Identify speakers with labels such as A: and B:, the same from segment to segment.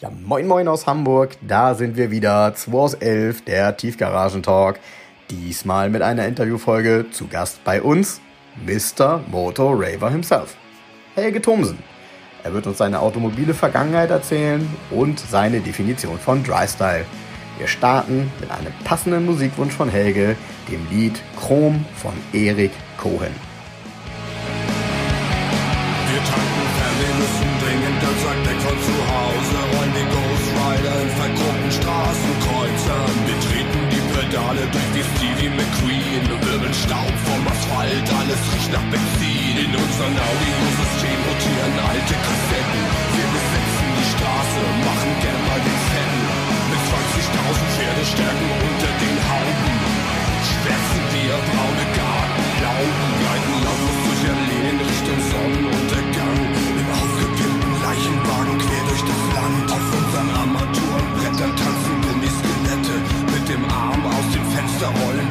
A: Ja, moin moin aus Hamburg, da sind wir wieder, 2 aus 11, der Tiefgaragentalk. Diesmal mit einer Interviewfolge zu Gast bei uns, Mr. Moto Raver himself, Helge Thomsen. Er wird uns seine automobile Vergangenheit erzählen und seine Definition von Drystyle. Wir starten mit einem passenden Musikwunsch von Helge, dem Lied Chrom von Erik Cohen.
B: Pedale durch die Stevie McQueen. Wir wirbeln Staub vom Asphalt, alles riecht nach Benzin. In unserem Audiosystem rotieren alte Kassetten. Wir besetzen die Straße, machen gern mal den Fetten. Mit 20.000 Pferdestärken unter den Hauben. Schwärzen wir braune Gartenlauben, gleiten lautlos durch Alleen Richtung Sonnenuntergang. Dem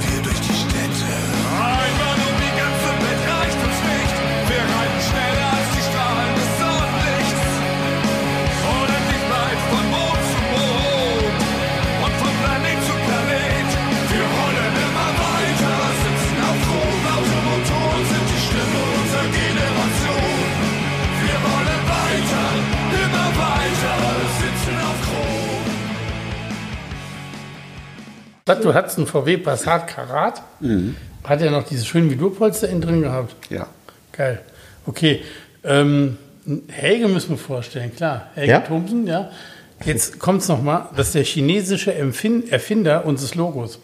C: Du hattest einen VW Passat Karat. Hat er noch diese schönen Vidurpolster innen drin gehabt?
D: Ja.
C: Geil. Okay. Ähm, Helge müssen wir vorstellen, klar. Helge
A: Ja?
C: Thomsen, ja. Jetzt kommt es nochmal. Das ist der chinesische Empfin Erfinder unseres Logos.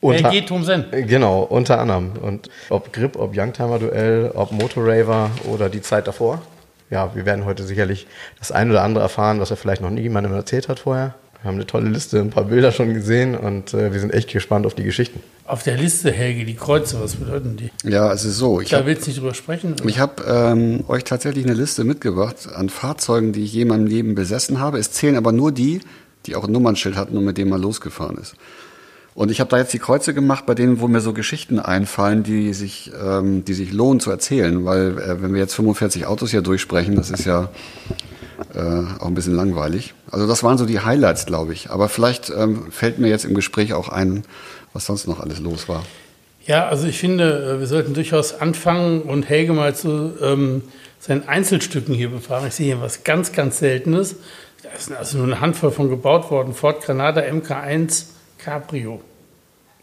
A: Unter-
C: Helge Thomsen.
A: Genau, unter anderem. Und ob Grip, ob Youngtimer-Duell, ob Motorraver oder die Zeit davor. Ja, wir werden heute sicherlich das ein oder andere erfahren, was er vielleicht noch nie jemandem erzählt hat vorher. Wir haben eine tolle Liste, ein paar Bilder schon gesehen und äh, wir sind echt gespannt auf die Geschichten.
C: Auf der Liste, Helge, die Kreuze, was bedeuten die?
D: Ja, es ist so. Ich
C: Da
D: habe
C: willst du nicht drüber sprechen? oder?
D: ich hab, ähm, euch tatsächlich eine Liste mitgebracht an Fahrzeugen, die ich je in meinem Leben besessen habe. Es zählen aber nur die, die auch ein Nummernschild hatten und mit dem man losgefahren ist. Und ich habe da jetzt die Kreuze gemacht, bei denen, wo mir so Geschichten einfallen, die sich, ähm, die sich lohnen zu erzählen. Weil äh, wenn wir jetzt 45 Autos hier durchsprechen, das ist ja äh, auch ein bisschen langweilig. Also das waren so die Highlights, glaube ich. Aber vielleicht ähm, fällt mir jetzt im Gespräch auch ein, was sonst noch alles los war.
C: Ja, also ich finde, äh, wir sollten durchaus anfangen und Helge mal zu ähm, seinen Einzelstücken hier befragen. Ich sehe hier was ganz, ganz Seltenes. Da ist also nur eine Handvoll von gebaut worden. Ford Granada MK1 Cabrio.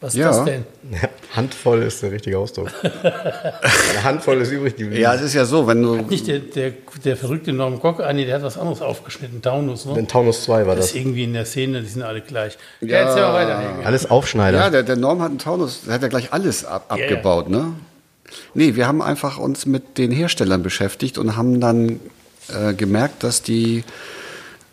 C: Was ist
D: Ja.
C: das denn?
A: Handvoll ist der richtige Ausdruck. Eine Handvoll ist übrig geblieben.
D: Ja, es ist ja so, wenn du
C: Nicht der, der, der verrückte Norm ah nee, der hat was anderes aufgeschnitten. Taunus, ne?
A: Den Taunus 2 war
C: Das
A: das.
C: ist irgendwie in der Szene, die sind alle gleich. Ja,
D: Ja.
C: erzähl mal weiter, Helge.
A: Alles Aufschneider.
D: Ja, der, der Norm hat einen Taunus, der hat ja gleich alles ab,
C: Ja, ja.
D: abgebaut, ne? Nee, wir haben einfach uns mit den Herstellern beschäftigt und haben dann äh, gemerkt, dass die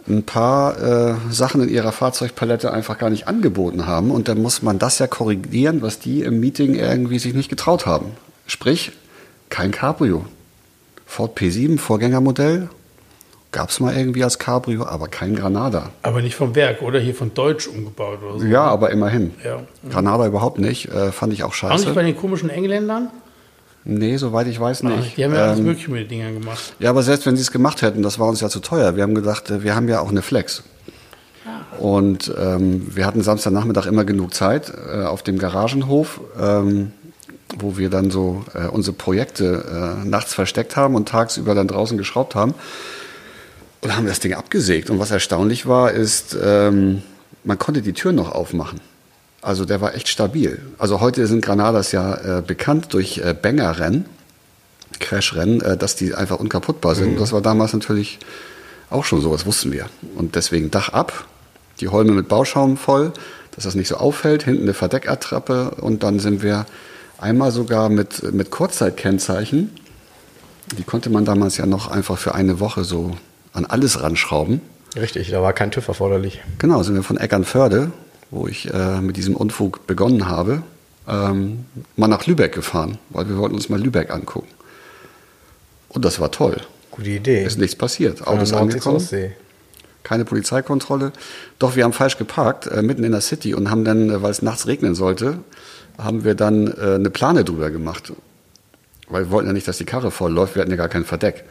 D: ein paar äh, Sachen in ihrer Fahrzeugpalette einfach gar nicht angeboten haben. Und dann muss man das ja korrigieren, was die im Meeting irgendwie sich nicht getraut haben. Sprich, kein Cabrio. Ford P7, Vorgängermodell, gab es mal irgendwie als Cabrio, aber kein Granada.
C: Aber nicht vom Werk, oder? Hier von Deutsch umgebaut oder so.
D: Ja, aber immerhin.
C: Ja.
D: Granada überhaupt nicht, äh, fand ich auch
C: Auch
D: scheiße.
C: nicht bei den komischen Engländern?
D: Nee, soweit ich weiß nicht.
C: Die haben ja alles
D: Ähm,
C: Mögliche mit den Dingern gemacht.
D: ja, aber selbst wenn sie es gemacht hätten, das war uns ja zu teuer. Wir haben gedacht, äh, wir haben ja auch eine Flex. Und ähm, wir hatten Samstagnachmittag immer genug Zeit äh, auf dem Garagenhof, ähm, wo wir dann so äh, unsere Projekte äh, nachts versteckt haben und tagsüber dann draußen geschraubt haben. Und haben das Ding abgesägt. Und was erstaunlich war, ist, ähm, man konnte die Tür noch aufmachen. Also der war echt stabil. Also heute sind Granadas ja äh, bekannt durch äh, Banger-Rennen, Crash-Rennen, äh, dass die einfach unkaputtbar sind. Das war damals natürlich auch schon so, das wussten wir. Und deswegen Dach ab, die Holme mit Bauschaum voll, dass das nicht so auffällt, hinten eine Verdeckattrappe und dann sind wir einmal sogar mit, mit Kurzzeitkennzeichen, die konnte man damals ja noch einfach für eine Woche so an alles ranschrauben.
A: Richtig, da war kein TÜV erforderlich.
D: Genau, sind wir von Eckernförde, wo ich äh, mit diesem Unfug begonnen habe, ähm, mal nach Lübeck gefahren, weil wir wollten uns mal Lübeck angucken. Und das war toll.
A: Gute Idee.
D: Ist nichts passiert. Autos angekommen, keine Polizeikontrolle. Doch wir haben falsch geparkt, äh, mitten in der City und haben dann, äh, weil es nachts regnen sollte, haben wir dann äh, eine Plane drüber gemacht. Weil wir wollten ja nicht, dass die Karre voll läuft, wir hatten ja gar kein Verdeck.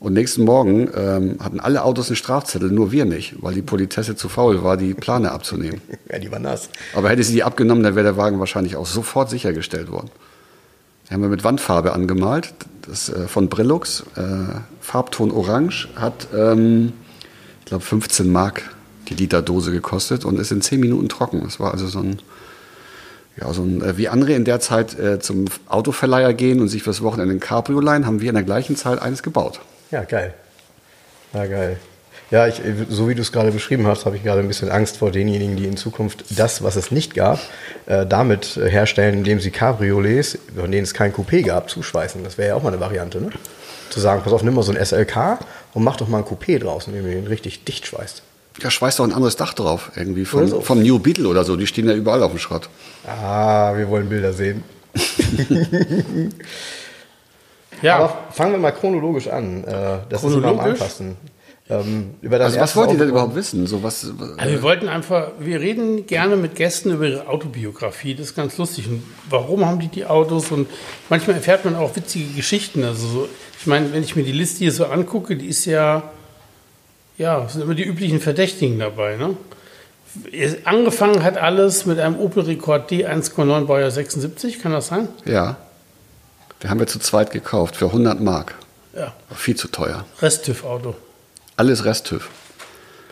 D: Und nächsten Morgen ähm, hatten alle Autos einen Strafzettel, nur wir nicht, weil die Politesse zu faul war, die Plane abzunehmen.
A: Ja, die war nass.
D: Aber hätte sie die abgenommen, dann wäre der Wagen wahrscheinlich auch sofort sichergestellt worden. Die haben wir mit Wandfarbe angemalt. Das äh, von Brillux, äh, Farbton Orange, hat, ähm, ich glaube, 15 Mark die Literdose gekostet und ist in 10 Minuten trocken. Das war also so ein, ja, so ein, äh, wie andere in der Zeit äh, zum Autoverleiher gehen und sich fürs Wochenende ein Cabrio leihen, haben wir in der gleichen Zeit eines gebaut.
A: Ja, geil. Ja, geil. Ja, ich, so wie du es gerade beschrieben hast, habe ich gerade ein bisschen Angst vor denjenigen, die in Zukunft das, was es nicht gab, äh, damit herstellen, indem sie Cabriolets, von denen es kein Coupé gab, zuschweißen. Das wäre ja auch mal eine Variante, ne? Zu sagen, pass auf, nimm mal so ein SLK und mach doch mal ein Coupé draus, indem du den richtig dicht schweißt.
D: Ja, schweißt doch ein anderes Dach drauf, irgendwie von,
A: so.
D: vom New Beetle oder so. Die stehen ja überall auf dem Schrott.
A: Ah, wir wollen Bilder sehen.
C: Ja,
A: Aber fangen wir mal chronologisch an. Äh, Das ist immer am
C: Chronologisch?
A: einfachsten. Ähm, über das
D: Also was wollt ihr denn überhaupt wissen? So was, äh,
C: Also wir wollten einfach, wir reden gerne mit Gästen über ihre Autobiografie, das ist ganz lustig. Und warum haben die die Autos? Und manchmal erfährt man auch witzige Geschichten. Also so, ich meine, wenn ich mir die Liste hier so angucke, die ist ja, ja, es sind immer die üblichen Verdächtigen dabei. Ne? Angefangen hat alles mit einem Opel Rekord D 1,9 Baujahr 76, kann das sein?
D: ja. Wir haben wir zu zweit gekauft für 100 Mark.
C: Ja,
D: War Viel zu teuer.
C: Rest-TÜV-Auto.
D: Alles Resttüv.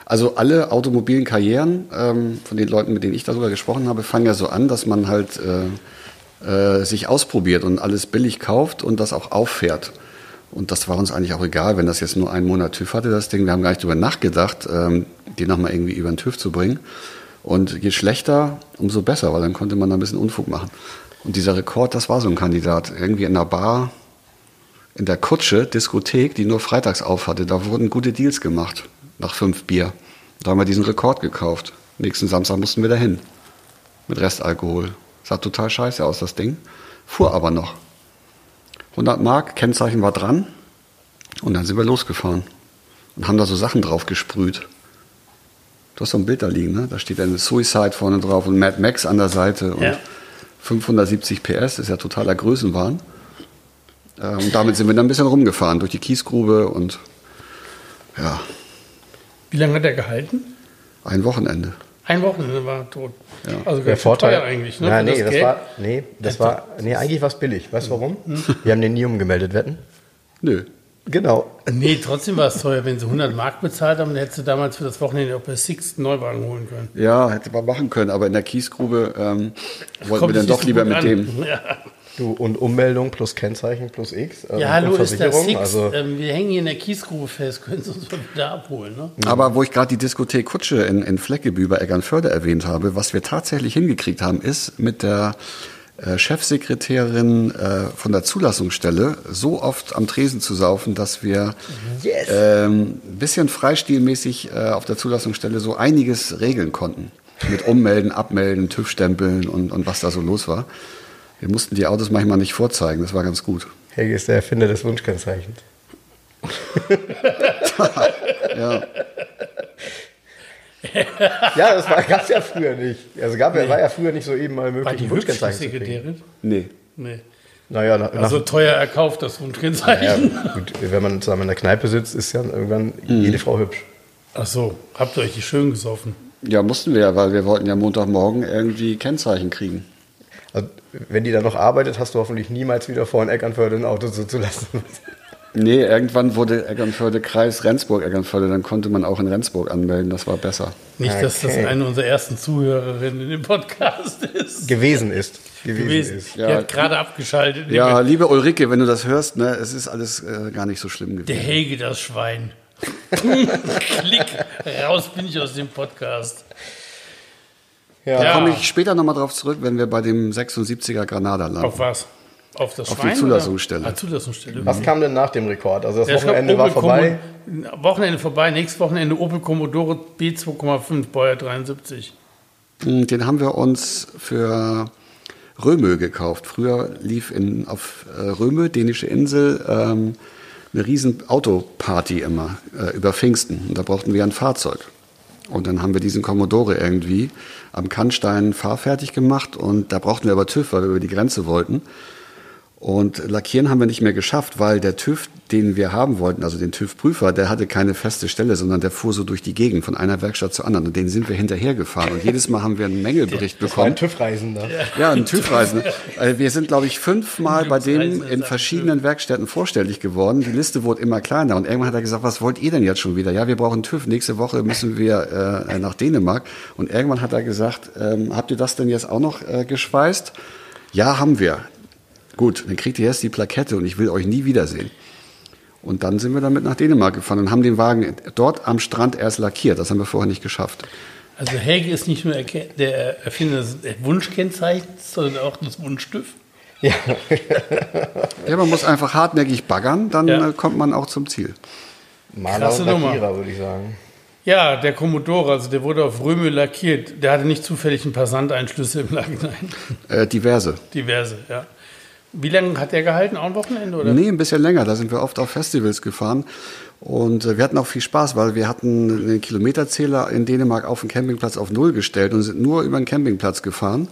D: Also alle automobilen Karrieren ähm, von den Leuten, mit denen ich darüber gesprochen habe, fangen ja so an, dass man halt äh, äh, sich ausprobiert und alles billig kauft und das auch auffährt. Und das war uns eigentlich auch egal, wenn das jetzt nur einen Monat TÜV hatte, das Ding. Wir haben gar nicht darüber nachgedacht, ähm, die nochmal irgendwie über den TÜV zu bringen. Und je schlechter, umso besser, weil dann konnte man da ein bisschen Unfug machen. Und dieser Rekord, das war so ein Kandidat. Irgendwie in einer Bar, in der Kutsche, Diskothek, die nur freitags auf hatte. Da wurden gute Deals gemacht nach fünf Bier. Da haben wir diesen Rekord gekauft. Nächsten Samstag mussten wir dahin. Mit Restalkohol. Sah total scheiße aus, das Ding. Fuhr aber noch. 100 Mark, Kennzeichen war dran. Und dann sind wir losgefahren. Und haben da so Sachen drauf gesprüht. Du hast so ein Bild da liegen, ne? Da steht eine Suicide vorne drauf und Mad Max an der Seite. Und
C: Ja.
D: 570 PS, ist ja totaler Größenwahn. Äh, Und damit sind wir dann ein bisschen rumgefahren durch die Kiesgrube und ja,
C: Wie lange hat er gehalten?
D: ein Wochenende.
C: Ein Wochenende war er tot.
D: Ja.
C: Also
A: Der Vorteil
C: eigentlich. Ne?
A: Ja, nee, das,
C: Geld.
A: war, nee, das war, nee, eigentlich war es billig. Weißt du warum? Wir haben den nie umgemeldet, wetten?
D: Nö.
A: Genau.
C: Nee, trotzdem war es teuer. Wenn sie 100 Mark bezahlt haben, dann hättest du damals für das Wochenende auch bei Six einen Neuwagen holen können.
D: Ja, hätte man machen können, aber in der Kiesgrube ähm, wollten
C: Kommt
D: wir dann doch lieber mit
C: an.
D: dem.
C: Ja,
A: Du, und Ummeldung plus Kennzeichen plus X. ähm,
C: ja hallo, ist das
A: Versicherung,
C: Six.
A: Also,
C: ähm, wir hängen hier in der Kiesgrube fest, können Sie uns mal wieder abholen. Ne?
D: Aber wo ich gerade die Diskothek Kutsche in, in Fleckebü bei Eckernförde erwähnt habe, was wir tatsächlich hingekriegt haben, ist mit der Chefsekretärin äh, von der Zulassungsstelle so oft am Tresen zu saufen, dass wir
A: Yes.
D: ähm, ein bisschen freistilmäßig äh, auf der Zulassungsstelle so einiges regeln konnten. Mit Ummelden, Abmelden, TÜV-Stempeln und, und was da so los war. Wir mussten die Autos manchmal nicht vorzeigen, das war ganz gut.
A: Helge ist der Erfinder des Wunschkennzeichens.
D: Ja.
A: Ja, das gab es ja früher nicht. Also gab, ja war ja früher nicht so eben mal
C: War
A: möglich,
C: die
A: ein
C: hübsche
A: Wunschkennzeichen zu kriegen.
C: Sekretärin?
D: Nee.
C: Nee.
A: Naja, nach, nach,
C: Also teuer erkauft, das Wunschkennzeichen.
A: ja, gut, wenn man zusammen in der Kneipe sitzt, ist ja irgendwann
D: Mhm.
A: jede Frau hübsch.
C: Ach so, habt ihr euch die schön gesoffen?
D: Ja, mussten wir ja, weil wir wollten ja Montagmorgen irgendwie Kennzeichen kriegen.
A: Also, wenn die dann noch arbeitet, hast du hoffentlich niemals wieder vor, in Eckernförde ein Auto zuzulassen.
D: Nee, irgendwann wurde Eckernförde Kreis Rendsburg Eckernförde, dann konnte man auch in Rendsburg anmelden, das war besser.
C: Nicht, dass das
A: Okay.
C: eine unserer ersten Zuhörerinnen in dem Podcast ist.
A: gewesen ist. Gewesen,
C: gewesen.
A: ist.
C: Die
D: Ja.
C: hat gerade abgeschaltet.
D: Ja, liebe Ulrike, wenn du das hörst, ne, es ist alles äh, gar nicht so schlimm
C: Der
D: gewesen.
C: Helge, das Schwein. Klick, raus bin ich aus dem Podcast.
A: Ja.
C: Ja.
D: Komme ich später nochmal drauf zurück, wenn wir bei dem 76er Granada landen.
C: Auf was? Auf das
D: Auf
C: Schwein?
D: die Zulassungsstelle.
C: Ah, Zulassungsstelle.
A: Was kam denn nach dem Rekord? Also das
C: Der
A: Wochenende war vorbei.
C: Commo- Wochenende vorbei, nächstes Wochenende Opel Commodore B2,5, Baujahr 73.
D: Hm, Den haben wir uns für Römö gekauft. Früher lief in, auf äh, Römö, dänische Insel, ähm, eine riesen Autoparty immer äh, über Pfingsten. Und da brauchten wir ein Fahrzeug. Und dann haben wir diesen Commodore irgendwie am Kannstein fahrfertig gemacht und da brauchten wir aber TÜV, weil wir über die Grenze wollten. Und lackieren haben wir nicht mehr geschafft, weil der TÜV, den wir haben wollten, also den TÜV-Prüfer, der hatte keine feste Stelle, sondern der fuhr so durch die Gegend von einer Werkstatt zur anderen. Und den sind wir hinterhergefahren. Und jedes Mal haben wir einen Mängelbericht
A: Das war ein
D: bekommen.
A: TÜV-Reisender.
D: Ja, ein TÜV-Reisender. Äh, Wir sind, glaube ich, fünfmal bei dem in verschiedenen Werkstätten vorstellig geworden. Die Liste wurde immer kleiner. Und irgendwann hat er gesagt, was wollt ihr denn jetzt schon wieder? Ja, wir brauchen TÜV. Nächste Woche müssen wir äh, nach Dänemark. Und irgendwann hat er gesagt, ähm, habt ihr das denn jetzt auch noch äh, geschweißt? Ja, haben wir. Gut, dann kriegt ihr jetzt die Plakette und ich will euch nie wiedersehen. Und dann sind wir damit nach Dänemark gefahren und haben den Wagen dort am Strand erst lackiert. Das haben wir vorher nicht geschafft.
C: Also Helge ist nicht nur der Erfinder des Wunschkennzeichens, sondern auch des Wunschstift.
A: Ja.
D: Ja, man muss einfach hartnäckig baggern, dann
C: Ja.
D: äh, kommt man auch zum Ziel.
A: Maler
C: Krasse
A: und
C: Nummer.
A: Lackierer, würde ich sagen.
C: Ja, der Commodore, also der wurde auf Röme lackiert. Der hatte nicht zufällig ein paar Sandeinschlüsse im Nachhinein.
D: Äh, diverse.
C: Diverse, ja. Wie lange hat der gehalten? Auch ein Wochenende? Oder?
D: Nee, ein bisschen länger. Da sind wir oft auf Festivals gefahren. Und äh, wir hatten auch viel Spaß, weil wir hatten den Kilometerzähler in Dänemark auf dem Campingplatz auf Null gestellt und sind nur über den Campingplatz gefahren,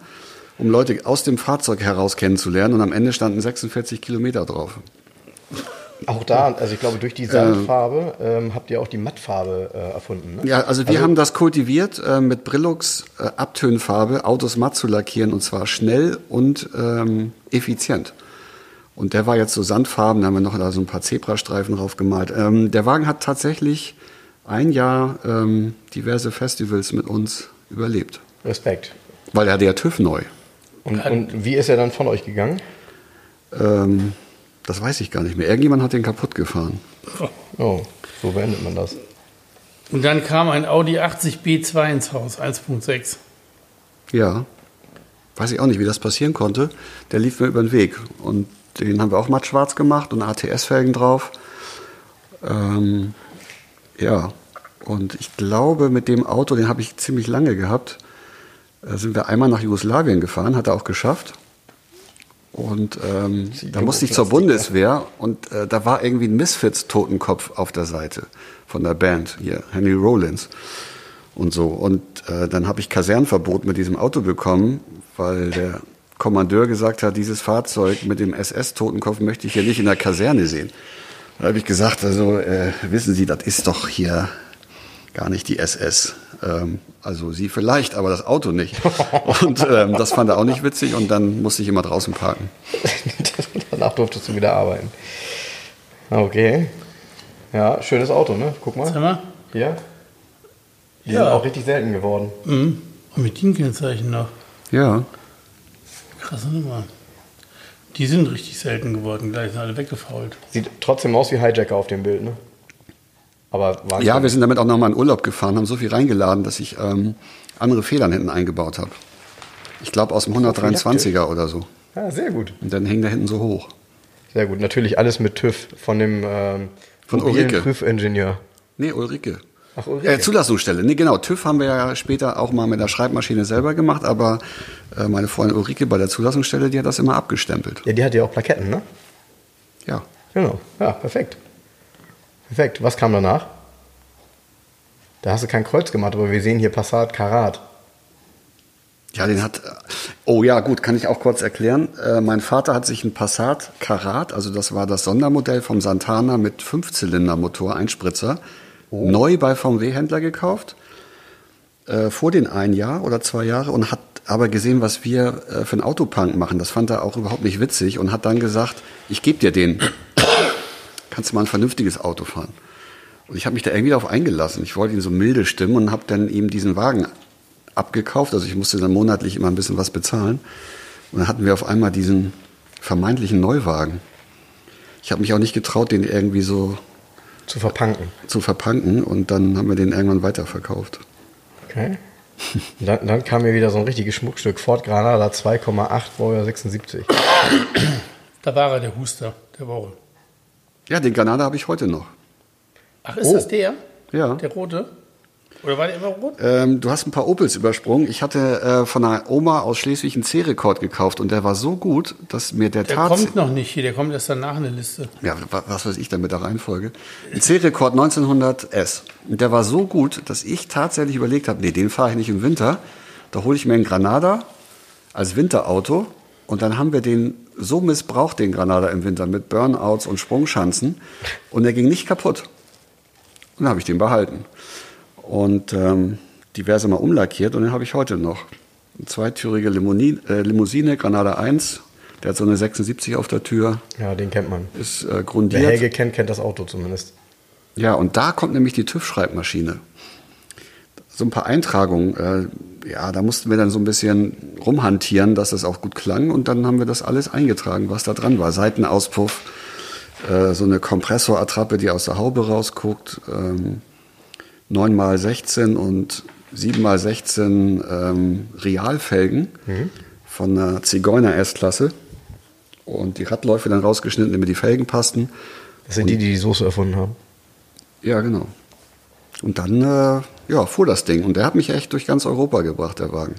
D: um Leute aus dem Fahrzeug heraus kennenzulernen. Und am Ende standen 46 Kilometer drauf.
A: Auch da, also ich glaube, durch die Sandfarbe ähm, habt ihr auch die Mattfarbe äh, erfunden. Ne?
D: Ja, also wir haben das kultiviert, äh, mit Brillux äh, Abtönfarbe Autos matt zu lackieren und zwar schnell und ähm, effizient. Und der war jetzt so sandfarben, da haben wir noch da so ein paar Zebrastreifen drauf gemalt. Ähm, der Wagen hat tatsächlich ein Jahr ähm, diverse Festivals mit uns überlebt,
A: Respekt.
D: weil er ja TÜV neu.
A: Und, und wie ist er dann von euch gegangen?
D: Ähm, das weiß ich gar nicht mehr. Irgendjemand hat den kaputt gefahren.
A: Oh, so beendet man das.
C: Und dann kam ein Audi 80 B2 ins Haus, 1.6.
D: Ja, weiß ich auch nicht, wie das passieren konnte. Der lief mir über den Weg und den haben wir auch matt schwarz gemacht und ATS-Felgen drauf. Ähm, ja, und ich glaube, mit dem Auto, den habe ich ziemlich lange gehabt, äh, sind wir einmal nach Jugoslawien gefahren, hat er auch geschafft. Und ähm, da musste ich zur Bundeswehr und äh, da war irgendwie ein Misfits-Totenkopf auf der Seite von der Band, hier, Henry Rollins und so. Und äh, dann habe ich Kasernverbot mit diesem Auto bekommen, weil der Kommandeur gesagt hat, dieses Fahrzeug mit dem SS-Totenkopf möchte ich hier nicht in der Kaserne sehen. Da habe ich gesagt, also äh, wissen Sie, das ist doch hier gar nicht die SS. Ähm, also Sie vielleicht, aber das Auto nicht. Und ähm, das fand er auch nicht witzig und dann musste ich immer draußen parken.
A: Danach durftest du wieder arbeiten. Okay. Ja, schönes Auto, ne? Guck
C: Sag
A: mal.
C: mal.
A: Hier. Die
C: Ja.
A: sind auch richtig selten geworden.
C: Mhm. Und mit DIN-Kennzeichen noch.
D: Ja,
C: Krasse Nummer. Die sind richtig selten geworden, gleich sind alle weggefault.
A: Sieht trotzdem aus wie Hijacker auf dem Bild, ne? Aber
D: ja, wir sind damit auch nochmal in Urlaub gefahren, haben so viel reingeladen, dass ich ähm, andere Federn hinten eingebaut habe. Ich glaube aus dem 123er oder so.
A: Ja, sehr gut.
D: Und dann hängen da hinten so hoch.
A: Sehr gut. Natürlich alles mit TÜV von dem ähm,
D: Von Ulrike.
A: Prüfingenieur.
D: Nee, Ulrike.
A: Ach, Ulrike.
D: Äh, Zulassungsstelle. Nee, genau. TÜV haben wir ja später auch mal mit der Schreibmaschine selber gemacht, aber äh, meine Freundin Ulrike bei der Zulassungsstelle, die hat das immer abgestempelt.
A: Ja, die hat ja auch Plaketten, ne?
D: Ja.
A: Genau. Ja, perfekt. Perfekt. Was kam danach? Da hast du kein Kreuz gemacht, aber wir sehen hier Passat Karat.
D: Ja, den hat. Oh ja, gut, kann ich auch kurz erklären. Äh, mein Vater hat sich einen Passat Karat, also das war das Sondermodell vom Santana mit Fünfzylindermotor, Einspritzer, neu bei VW-Händler gekauft. Äh, vor den ein Jahr oder zwei Jahre und hat aber gesehen, was wir äh, für einen Autopunk machen. Das fand er auch überhaupt nicht witzig und hat dann gesagt, ich gebe dir den. Kannst du mal ein vernünftiges Auto fahren? Und ich habe mich da irgendwie darauf eingelassen. Ich wollte ihn so milde stimmen und habe dann ihm diesen Wagen abgekauft. Also ich musste dann monatlich immer ein bisschen was bezahlen. Und dann hatten wir auf einmal diesen vermeintlichen Neuwagen. Ich habe mich auch nicht getraut, den irgendwie so
A: Zu verpanken.
D: zu verpanken und dann haben wir den irgendwann weiterverkauft.
A: Okay. Dann, dann kam mir wieder so ein richtiges Schmuckstück. Ford Granada 2,8 Baujahr 76.
C: Da war er, der Huster der Woche.
D: Ja, den Granada habe ich heute noch.
C: Ach, ist
A: Oh.
C: das der?
D: Ja.
C: Der rote? Oder war der immer rot?
D: Ähm, du hast ein paar Opels übersprungen. Ich hatte äh, von einer Oma aus Schleswig einen C-Rekord gekauft und der war so gut, dass mir der,
C: Der
D: Tat...
C: kommt noch nicht hier, der kommt erst danach in der Liste.
D: Ja, wa- was weiß ich denn mit der Reihenfolge? Ein C-Rekord 1900S. Und der war so gut, dass ich tatsächlich überlegt habe, nee, den fahre ich nicht im Winter. Da hole ich mir einen Granada als Winterauto und dann haben wir den so missbraucht, den Granada im Winter, mit Burnouts und Sprungschanzen. Und er ging nicht kaputt. Und dann habe ich den behalten. Und ähm, diverse Mal umlackiert und den habe ich heute noch. Eine zweitürige Limousine, äh, Limousine, Granada 1. Der hat so eine 76 auf der Tür.
A: Ja, den kennt man.
D: Ist äh,
A: Wer
D: grundiert.
A: Helge kennt, kennt das Auto zumindest.
D: Ja, und da kommt nämlich die TÜV-Schreibmaschine. So ein paar Eintragungen, äh, ja, da mussten wir dann so ein bisschen rumhantieren, dass das auch gut klang. Und dann haben wir das alles eingetragen, was da dran war. Seitenauspuff, äh, so eine Kompressorattrappe, die aus der Haube rausguckt, ähm, 9x16 und 7x16 ähm, Realfelgen von einer Zigeuner S-Klasse. Und die Radläufe dann rausgeschnitten, damit die Felgen passten.
A: Das sind die, die die Soße erfunden haben.
D: Ja, genau. Und dann äh, ja, fuhr das Ding. Und der hat mich echt durch ganz Europa gebracht, der Wagen.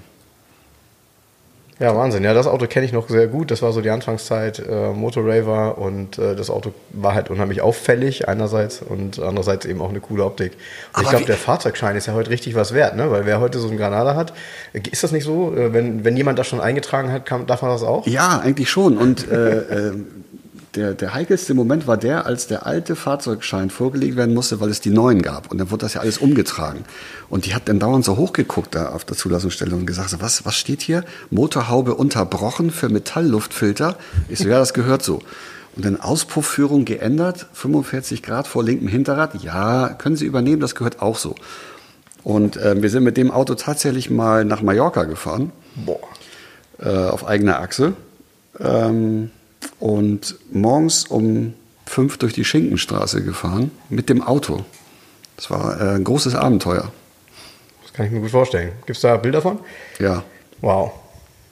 A: Ja, Wahnsinn. Ja, das Auto kenne ich noch sehr gut. Das war so die Anfangszeit äh, Motorraver und äh, das Auto war halt unheimlich auffällig einerseits und andererseits eben auch eine coole Optik. Ich glaube, der Fahrzeugschein ist ja heute richtig was wert, ne? Weil wer heute so einen Granada hat, äh, ist das nicht so? Äh, wenn, wenn jemand das schon eingetragen hat, kann, darf man das auch?
D: Ja, eigentlich schon. Und äh, äh, der, der heikelste Moment war der, als der alte Fahrzeugschein vorgelegt werden musste, weil es die neuen gab. Und dann wurde das ja alles umgetragen. Und die hat dann dauernd so hochgeguckt da auf der Zulassungsstelle und gesagt, so, was, was steht hier? Motorhaube unterbrochen für Metallluftfilter. Ich so, ja, das gehört so. Und dann Auspuffführung geändert, 45 Grad vor linkem Hinterrad. Ja, können Sie übernehmen, das gehört auch so. Und äh, wir sind mit dem Auto tatsächlich mal nach Mallorca gefahren
A: Boah.
D: äh, auf eigener Achse. Ähm, und morgens um fünf durch die Schinkenstraße gefahren mit dem Auto. Das war äh, ein großes Abenteuer.
A: Das kann ich mir gut vorstellen. Gibt es da Bilder von?
D: Ja.
A: Wow.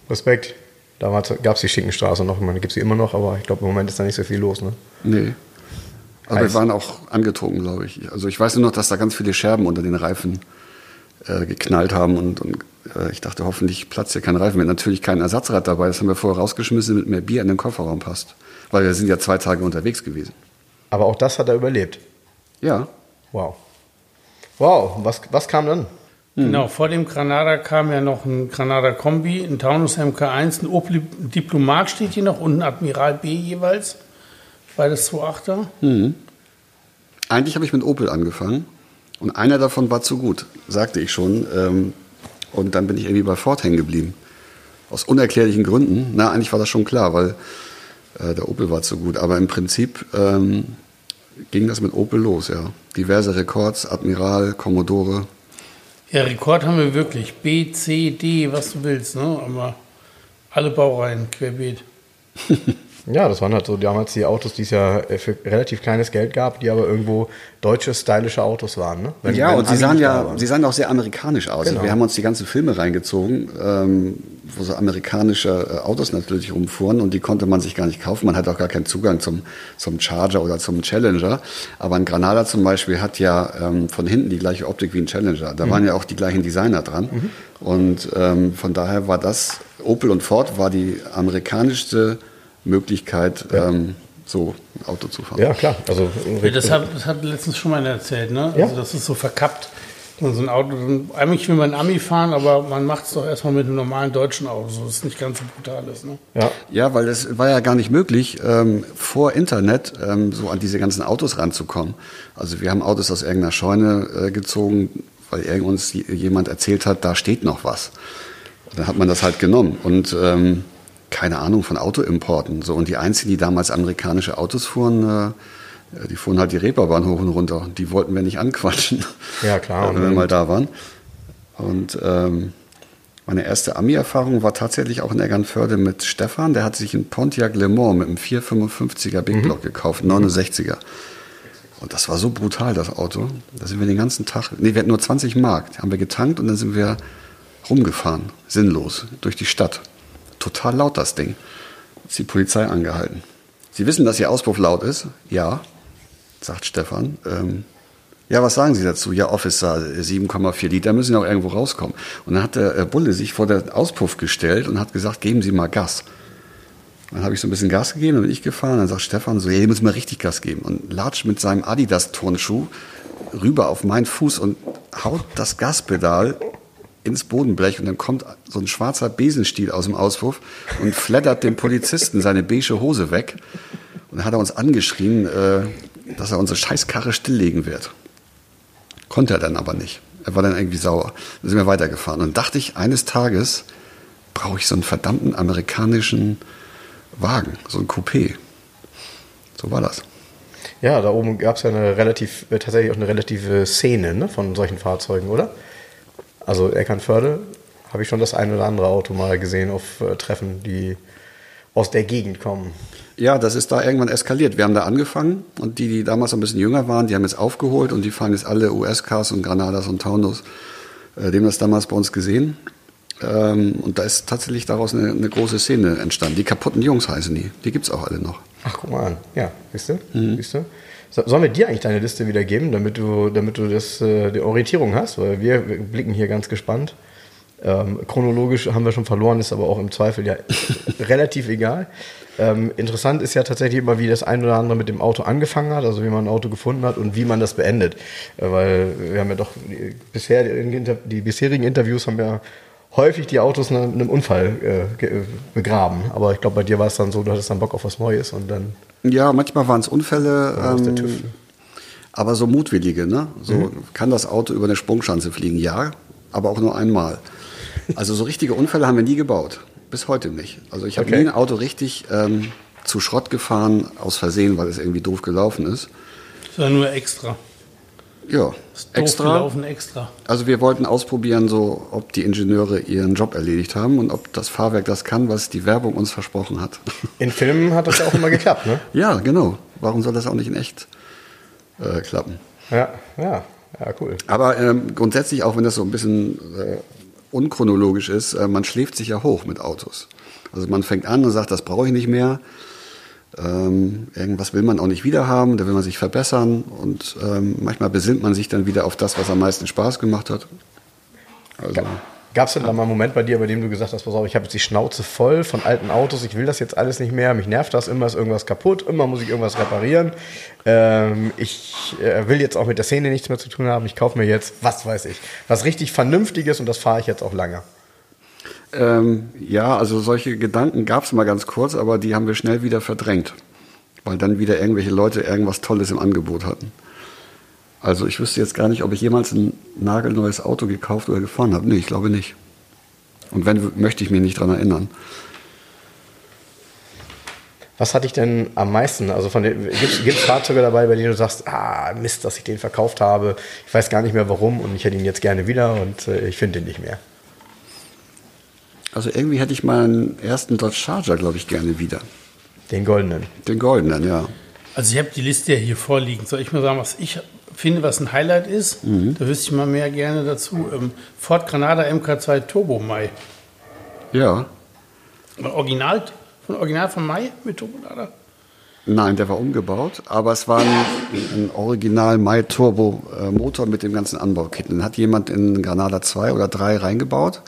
A: Respekt. Damals gab es die Schinkenstraße noch. Ich meine, gibt es sie immer noch, aber ich glaube, im Moment ist da nicht so viel los, ne?
D: Nee. Aber
A: Heiß.
D: wir waren auch angetrunken, glaube ich. Also ich weiß nur noch, dass da ganz viele Scherben unter den Reifen äh, geknallt haben und, und äh, ich dachte, hoffentlich platzt hier kein Reifen. Wir hatten natürlich kein Ersatzrad dabei. Das haben wir vorher rausgeschmissen, damit mehr Bier in den Kofferraum passt. Weil wir sind ja zwei Tage unterwegs gewesen.
A: Aber auch das hat er überlebt.
D: Ja.
A: Wow. Wow, was, was kam dann?
C: Genau, vor dem Granada kam ja noch ein Granada Kombi, ein Taunus MK1, ein Opel Diplomat steht hier noch und ein Admiral B jeweils. Beides 2.8er.
D: Eigentlich habe ich mit Opel angefangen und einer davon war zu gut, sagte ich schon. Ähm, und dann bin ich irgendwie bei Ford hängen geblieben. Aus unerklärlichen Gründen. Na, eigentlich war das schon klar, weil äh, der Opel war zu gut. Aber im Prinzip ähm, ging das mit Opel los, ja. Diverse Rekords, Admiral, Commodore.
C: Ja, Rekord haben wir wirklich. B, C, D, was du willst, ne? Aber alle Baureihen querbeet.
A: Ja, das waren halt so damals die Autos, die es ja äh, für relativ kleines Geld gab, die aber irgendwo deutsche, stylische Autos waren. Ne? Wenn-
D: ja,
A: wenn
D: und sie sahen ja,
A: waren.
D: sie sahen auch sehr amerikanisch aus.
A: Genau.
D: Wir haben uns die ganzen Filme reingezogen, ähm, wo so amerikanische äh, Autos natürlich rumfuhren und die konnte man sich gar nicht kaufen. Man hatte auch gar keinen Zugang zum, zum Charger oder zum Challenger. Aber ein Granada zum Beispiel hat ja ähm, von hinten die gleiche Optik wie ein Challenger. Da waren ja auch die gleichen Designer dran. Und ähm, von daher war das, Opel und Ford war die amerikanischste Möglichkeit, ähm, so ein Auto zu fahren.
A: Ja, klar. Also,
C: Ja, das, hat, das hat letztens schon mal erzählt, ne?
A: Ja.
C: Also das ist so verkappt. Und so ein Auto, eigentlich will man Ami fahren, aber man macht es doch erstmal mit einem normalen deutschen Auto, so dass es nicht ganz so brutal ist. Ne?
A: ja.
D: Ja, weil es war ja gar nicht möglich, ähm, vor Internet ähm, so an diese ganzen Autos ranzukommen. Also wir haben Autos aus irgendeiner Scheune äh, gezogen, weil irgend uns jemand erzählt hat, da steht noch was. Und dann hat man das halt genommen und ähm, keine Ahnung von Autoimporten. So und die einzigen, die damals amerikanische Autos fuhren, äh, die fuhren halt die Reeperbahn hoch und runter. Die wollten wir nicht anquatschen.
A: Ja, klar.
D: wenn wir mal da waren. Und ähm, meine erste Ami-Erfahrung war tatsächlich auch in Eckernförde mit Stefan. Der hat sich einen Pontiac Le Mans mit einem 455er Big Block gekauft, 69er. Und das war so brutal, das Auto. Da sind wir den ganzen Tag, nee, wir hatten nur 20 Mark. Die haben wir getankt und dann sind wir rumgefahren, sinnlos, durch die Stadt. Total laut das Ding. Ist die Polizei angehalten. Sie wissen, dass Ihr Auspuff laut ist? Ja, sagt Stefan. Ähm, ja, was sagen Sie dazu? Ja, Officer, 7,4 Liter müssen ja auch irgendwo rauskommen. Und dann hat der äh, Bulle sich vor den Auspuff gestellt und hat gesagt, geben Sie mal Gas. Dann habe ich so ein bisschen Gas gegeben, dann bin ich gefahren. Dann sagt Stefan so, ja, hier müssen wir richtig Gas geben. Und latscht mit seinem Adidas-Turnschuh rüber auf meinen Fuß und haut das Gaspedal ins Bodenblech und dann kommt so ein schwarzer Besenstiel aus dem Auspuff und flattert dem Polizisten seine beige Hose weg. Und dann hat er uns angeschrien, äh, dass er unsere Scheißkarre stilllegen wird. Konnte er dann aber nicht. Er war dann irgendwie sauer. Dann sind wir weitergefahren. Und dachte ich, eines Tages brauche ich so einen verdammten amerikanischen Wagen, so ein Coupé. So war das.
A: Ja, da oben gab es ja eine relativ, äh, tatsächlich auch eine relative Szene ne, von solchen Fahrzeugen, oder? Also Eckernförde habe ich schon das ein oder andere Auto mal gesehen auf äh, Treffen, die aus der Gegend kommen.
D: Ja, das ist da irgendwann eskaliert. Wir haben da angefangen und die, die damals ein bisschen jünger waren, die haben jetzt aufgeholt und die fahren jetzt alle US-Cars und Granadas und Taunus. Äh, dem das damals bei uns gesehen. Ähm, und da ist tatsächlich daraus eine, eine, große Szene entstanden. Die kaputten Jungs heißen die. Die gibt es auch alle noch.
A: Ach, guck mal an. Ja, siehst du? Mhm. Siehst du? Sollen wir dir eigentlich deine Liste wieder geben, damit du, damit du das, äh, die Orientierung hast? Weil wir blicken hier ganz gespannt. Ähm, chronologisch haben wir schon verloren, ist aber auch im Zweifel ja relativ egal. Ähm, interessant ist ja tatsächlich immer, wie das ein oder andere mit dem Auto angefangen hat, also wie man ein Auto gefunden hat und wie man das beendet. Äh, weil wir haben ja doch die, bisher die, bisherigen Interviews haben ja häufig die Autos in einem Unfall äh, begraben. Aber ich glaube, bei dir war es dann so, du hattest dann Bock auf was Neues und dann.
D: Ja, manchmal waren es Unfälle. Ähm, aber so mutwillige, ne? So mhm. kann das Auto über eine Sprungschanze fliegen, ja, aber auch nur einmal. Also so richtige Unfälle haben wir nie gebaut. Bis heute nicht. Also ich habe okay. nie ein Auto richtig ähm, zu Schrott gefahren, aus Versehen, weil es irgendwie doof gelaufen ist.
C: Das war nur extra.
D: Ja, extra. extra. Also wir wollten ausprobieren, so, ob die Ingenieure ihren Job erledigt haben und ob das Fahrwerk das kann, was die Werbung uns versprochen hat.
A: In Filmen hat das ja auch immer geklappt, ne?
D: Ja, genau. Warum soll das auch nicht in echt äh, klappen?
A: Ja, ja, ja, cool.
D: Aber ähm, grundsätzlich, auch wenn das so ein bisschen äh, unchronologisch ist, äh, man schläft sich ja hoch mit Autos. Also man fängt an und sagt, das brauche ich nicht mehr. Ähm, irgendwas will man auch nicht wieder haben, da will man sich verbessern und ähm, manchmal besinnt man sich dann wieder auf das, was am meisten Spaß gemacht hat.
A: Also, Gab es denn da mal einen Moment bei dir, bei dem du gesagt hast, pass auf, ich habe jetzt die Schnauze voll von alten Autos, ich will das jetzt alles nicht mehr, mich nervt das, immer ist irgendwas kaputt, immer muss ich irgendwas reparieren. Ähm, ich äh, will jetzt auch mit der Szene nichts mehr zu tun haben, ich kaufe mir jetzt, was weiß ich, was richtig Vernünftiges und das fahre ich jetzt auch lange.
D: Ähm, ja, also solche Gedanken gab es mal ganz kurz, aber die haben wir schnell wieder verdrängt, weil dann wieder irgendwelche Leute irgendwas Tolles im Angebot hatten. Also ich wüsste jetzt gar nicht, ob ich jemals ein nagelneues Auto gekauft oder gefahren habe. Nee, ich glaube nicht. Und wenn, möchte ich mich nicht daran erinnern.
A: Was hatte ich denn am meisten? Also gibt es Fahrzeuge dabei, bei denen du sagst, ah, Mist, dass ich den verkauft habe. Ich weiß gar nicht mehr warum und ich hätte ihn jetzt gerne wieder und äh, ich finde ihn nicht mehr.
D: Also irgendwie hätte ich meinen ersten Dodge Charger, glaube ich, gerne wieder.
A: Den goldenen.
D: Den goldenen, ja.
C: Also ich habe die Liste ja hier vorliegen. Soll ich mal sagen, was ich finde, was ein Highlight ist? Mhm. Da wüsste ich mal mehr gerne dazu. Ähm, Ford Granada MK2 Turbo Mai.
D: Ja.
C: Original, von Original von Mai mit Turbolader?
D: Nein, der war umgebaut, aber es war ein, ein Original Mai Turbo äh, Motor mit dem ganzen Anbaukit. Den hat jemand in Granada 2 oder 3 reingebaut.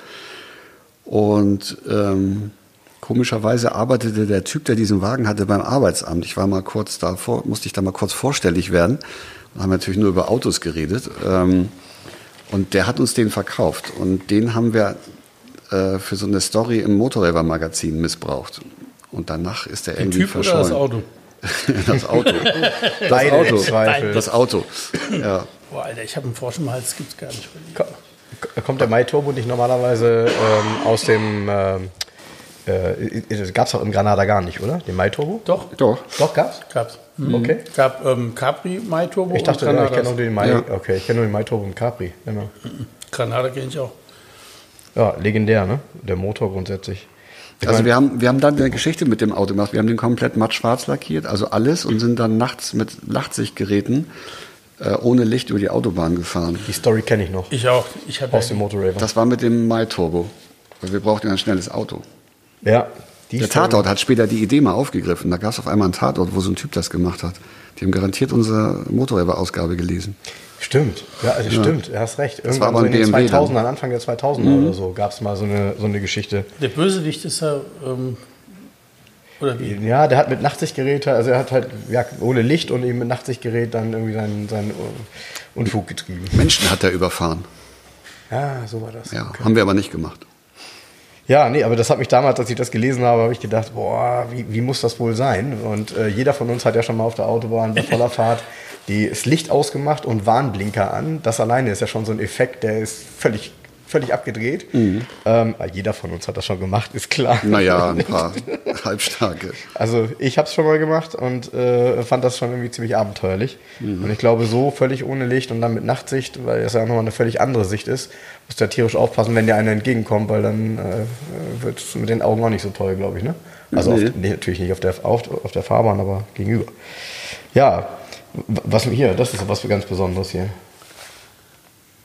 D: Und ähm, komischerweise arbeitete der Typ, der diesen Wagen hatte, beim Arbeitsamt. Ich war mal kurz davor, musste ich da mal kurz vorstellig werden. Und haben natürlich nur über Autos geredet. Ähm, und der hat uns den verkauft. Und den haben wir äh, für so eine Story im Motorräder-Magazin missbraucht. Und danach ist der irgendwie typ verschollen.
C: Oder
D: das Auto? das Auto. Das Beide Auto. Zweifel. Das Auto. Ja.
C: Boah, Alter, ich habe einen Froschenhals, gibt's gar nicht.
A: Kommt der Mai Turbo nicht normalerweise ähm, aus dem. Ähm, äh, gab es auch im Granada gar nicht, oder? Den Mai Turbo?
C: Doch.
A: Doch. Doch, gab's?
C: Gab's.
A: Mhm. Okay.
C: Gab ähm, Capri Mai Turbo.
A: Ich dachte, ja, ich kenne nur den Mai. Ja. Okay, ich kenne nur den Mai Turbo und Capri. Genau.
C: Granada kenne ich auch.
A: Ja, legendär, ne? Der Motor grundsätzlich.
D: Ich also wir haben, wir haben dann eine Geschichte mit dem Auto gemacht. Wir haben den komplett matt schwarz lackiert, also alles, und sind dann nachts mit Lachtsichtgeräten äh, ohne Licht über die Autobahn gefahren.
A: Die Story kenne ich noch.
C: Ich auch.
A: Ich Aus dem Motorraver.
D: Das war mit dem Mai Turbo. Weil wir brauchten ein schnelles Auto.
A: Ja.
D: Der Tatort hat später die Idee mal aufgegriffen. Da gab es auf einmal einen Tatort, wo so ein Typ das gemacht hat. Die haben garantiert unsere Motorräder-Ausgabe gelesen.
A: Stimmt, ja, also ja. stimmt, du hast recht.
D: Irgendwann das war aber so in den BMW
A: 2000 ern Anfang der 2000er mhm. oder so, gab es mal so eine, so eine Geschichte.
C: Der Bösewicht ist ja ähm,
A: oder wie? Ja, der hat mit Nachtsichtgerät, also er hat halt ja, ohne Licht und eben mit Nachtsichtgerät dann irgendwie seinen, seinen Unfug getrieben.
D: Menschen hat er überfahren.
A: Ja, so war das.
D: Ja, haben wir aber nicht gemacht.
A: Ja, nee, aber das hat mich damals, als ich das gelesen habe, habe ich gedacht, boah, wie, wie muss das wohl sein? Und äh, jeder von uns hat ja schon mal auf der Autobahn bei voller Fahrt die, das Licht ausgemacht und Warnblinker an. Das alleine ist ja schon so ein Effekt, der ist völlig, völlig abgedreht. Ähm, jeder von uns hat das schon gemacht, ist klar.
D: Naja, ein paar halbstarke.
A: Also ich habe es schon mal gemacht und äh, fand das schon irgendwie ziemlich abenteuerlich. Und ich glaube, so völlig ohne Licht und dann mit Nachtsicht, weil das ja nochmal eine völlig andere Sicht ist, musst du ja tierisch aufpassen, wenn dir einer entgegenkommt, weil dann äh, wird es mit den Augen auch nicht so toll, glaube ich. Ne? Also
D: Nee.
A: auf, nee, natürlich nicht auf der, auf, auf der Fahrbahn, aber gegenüber. Ja, was hier, das ist was für ganz Besonderes hier.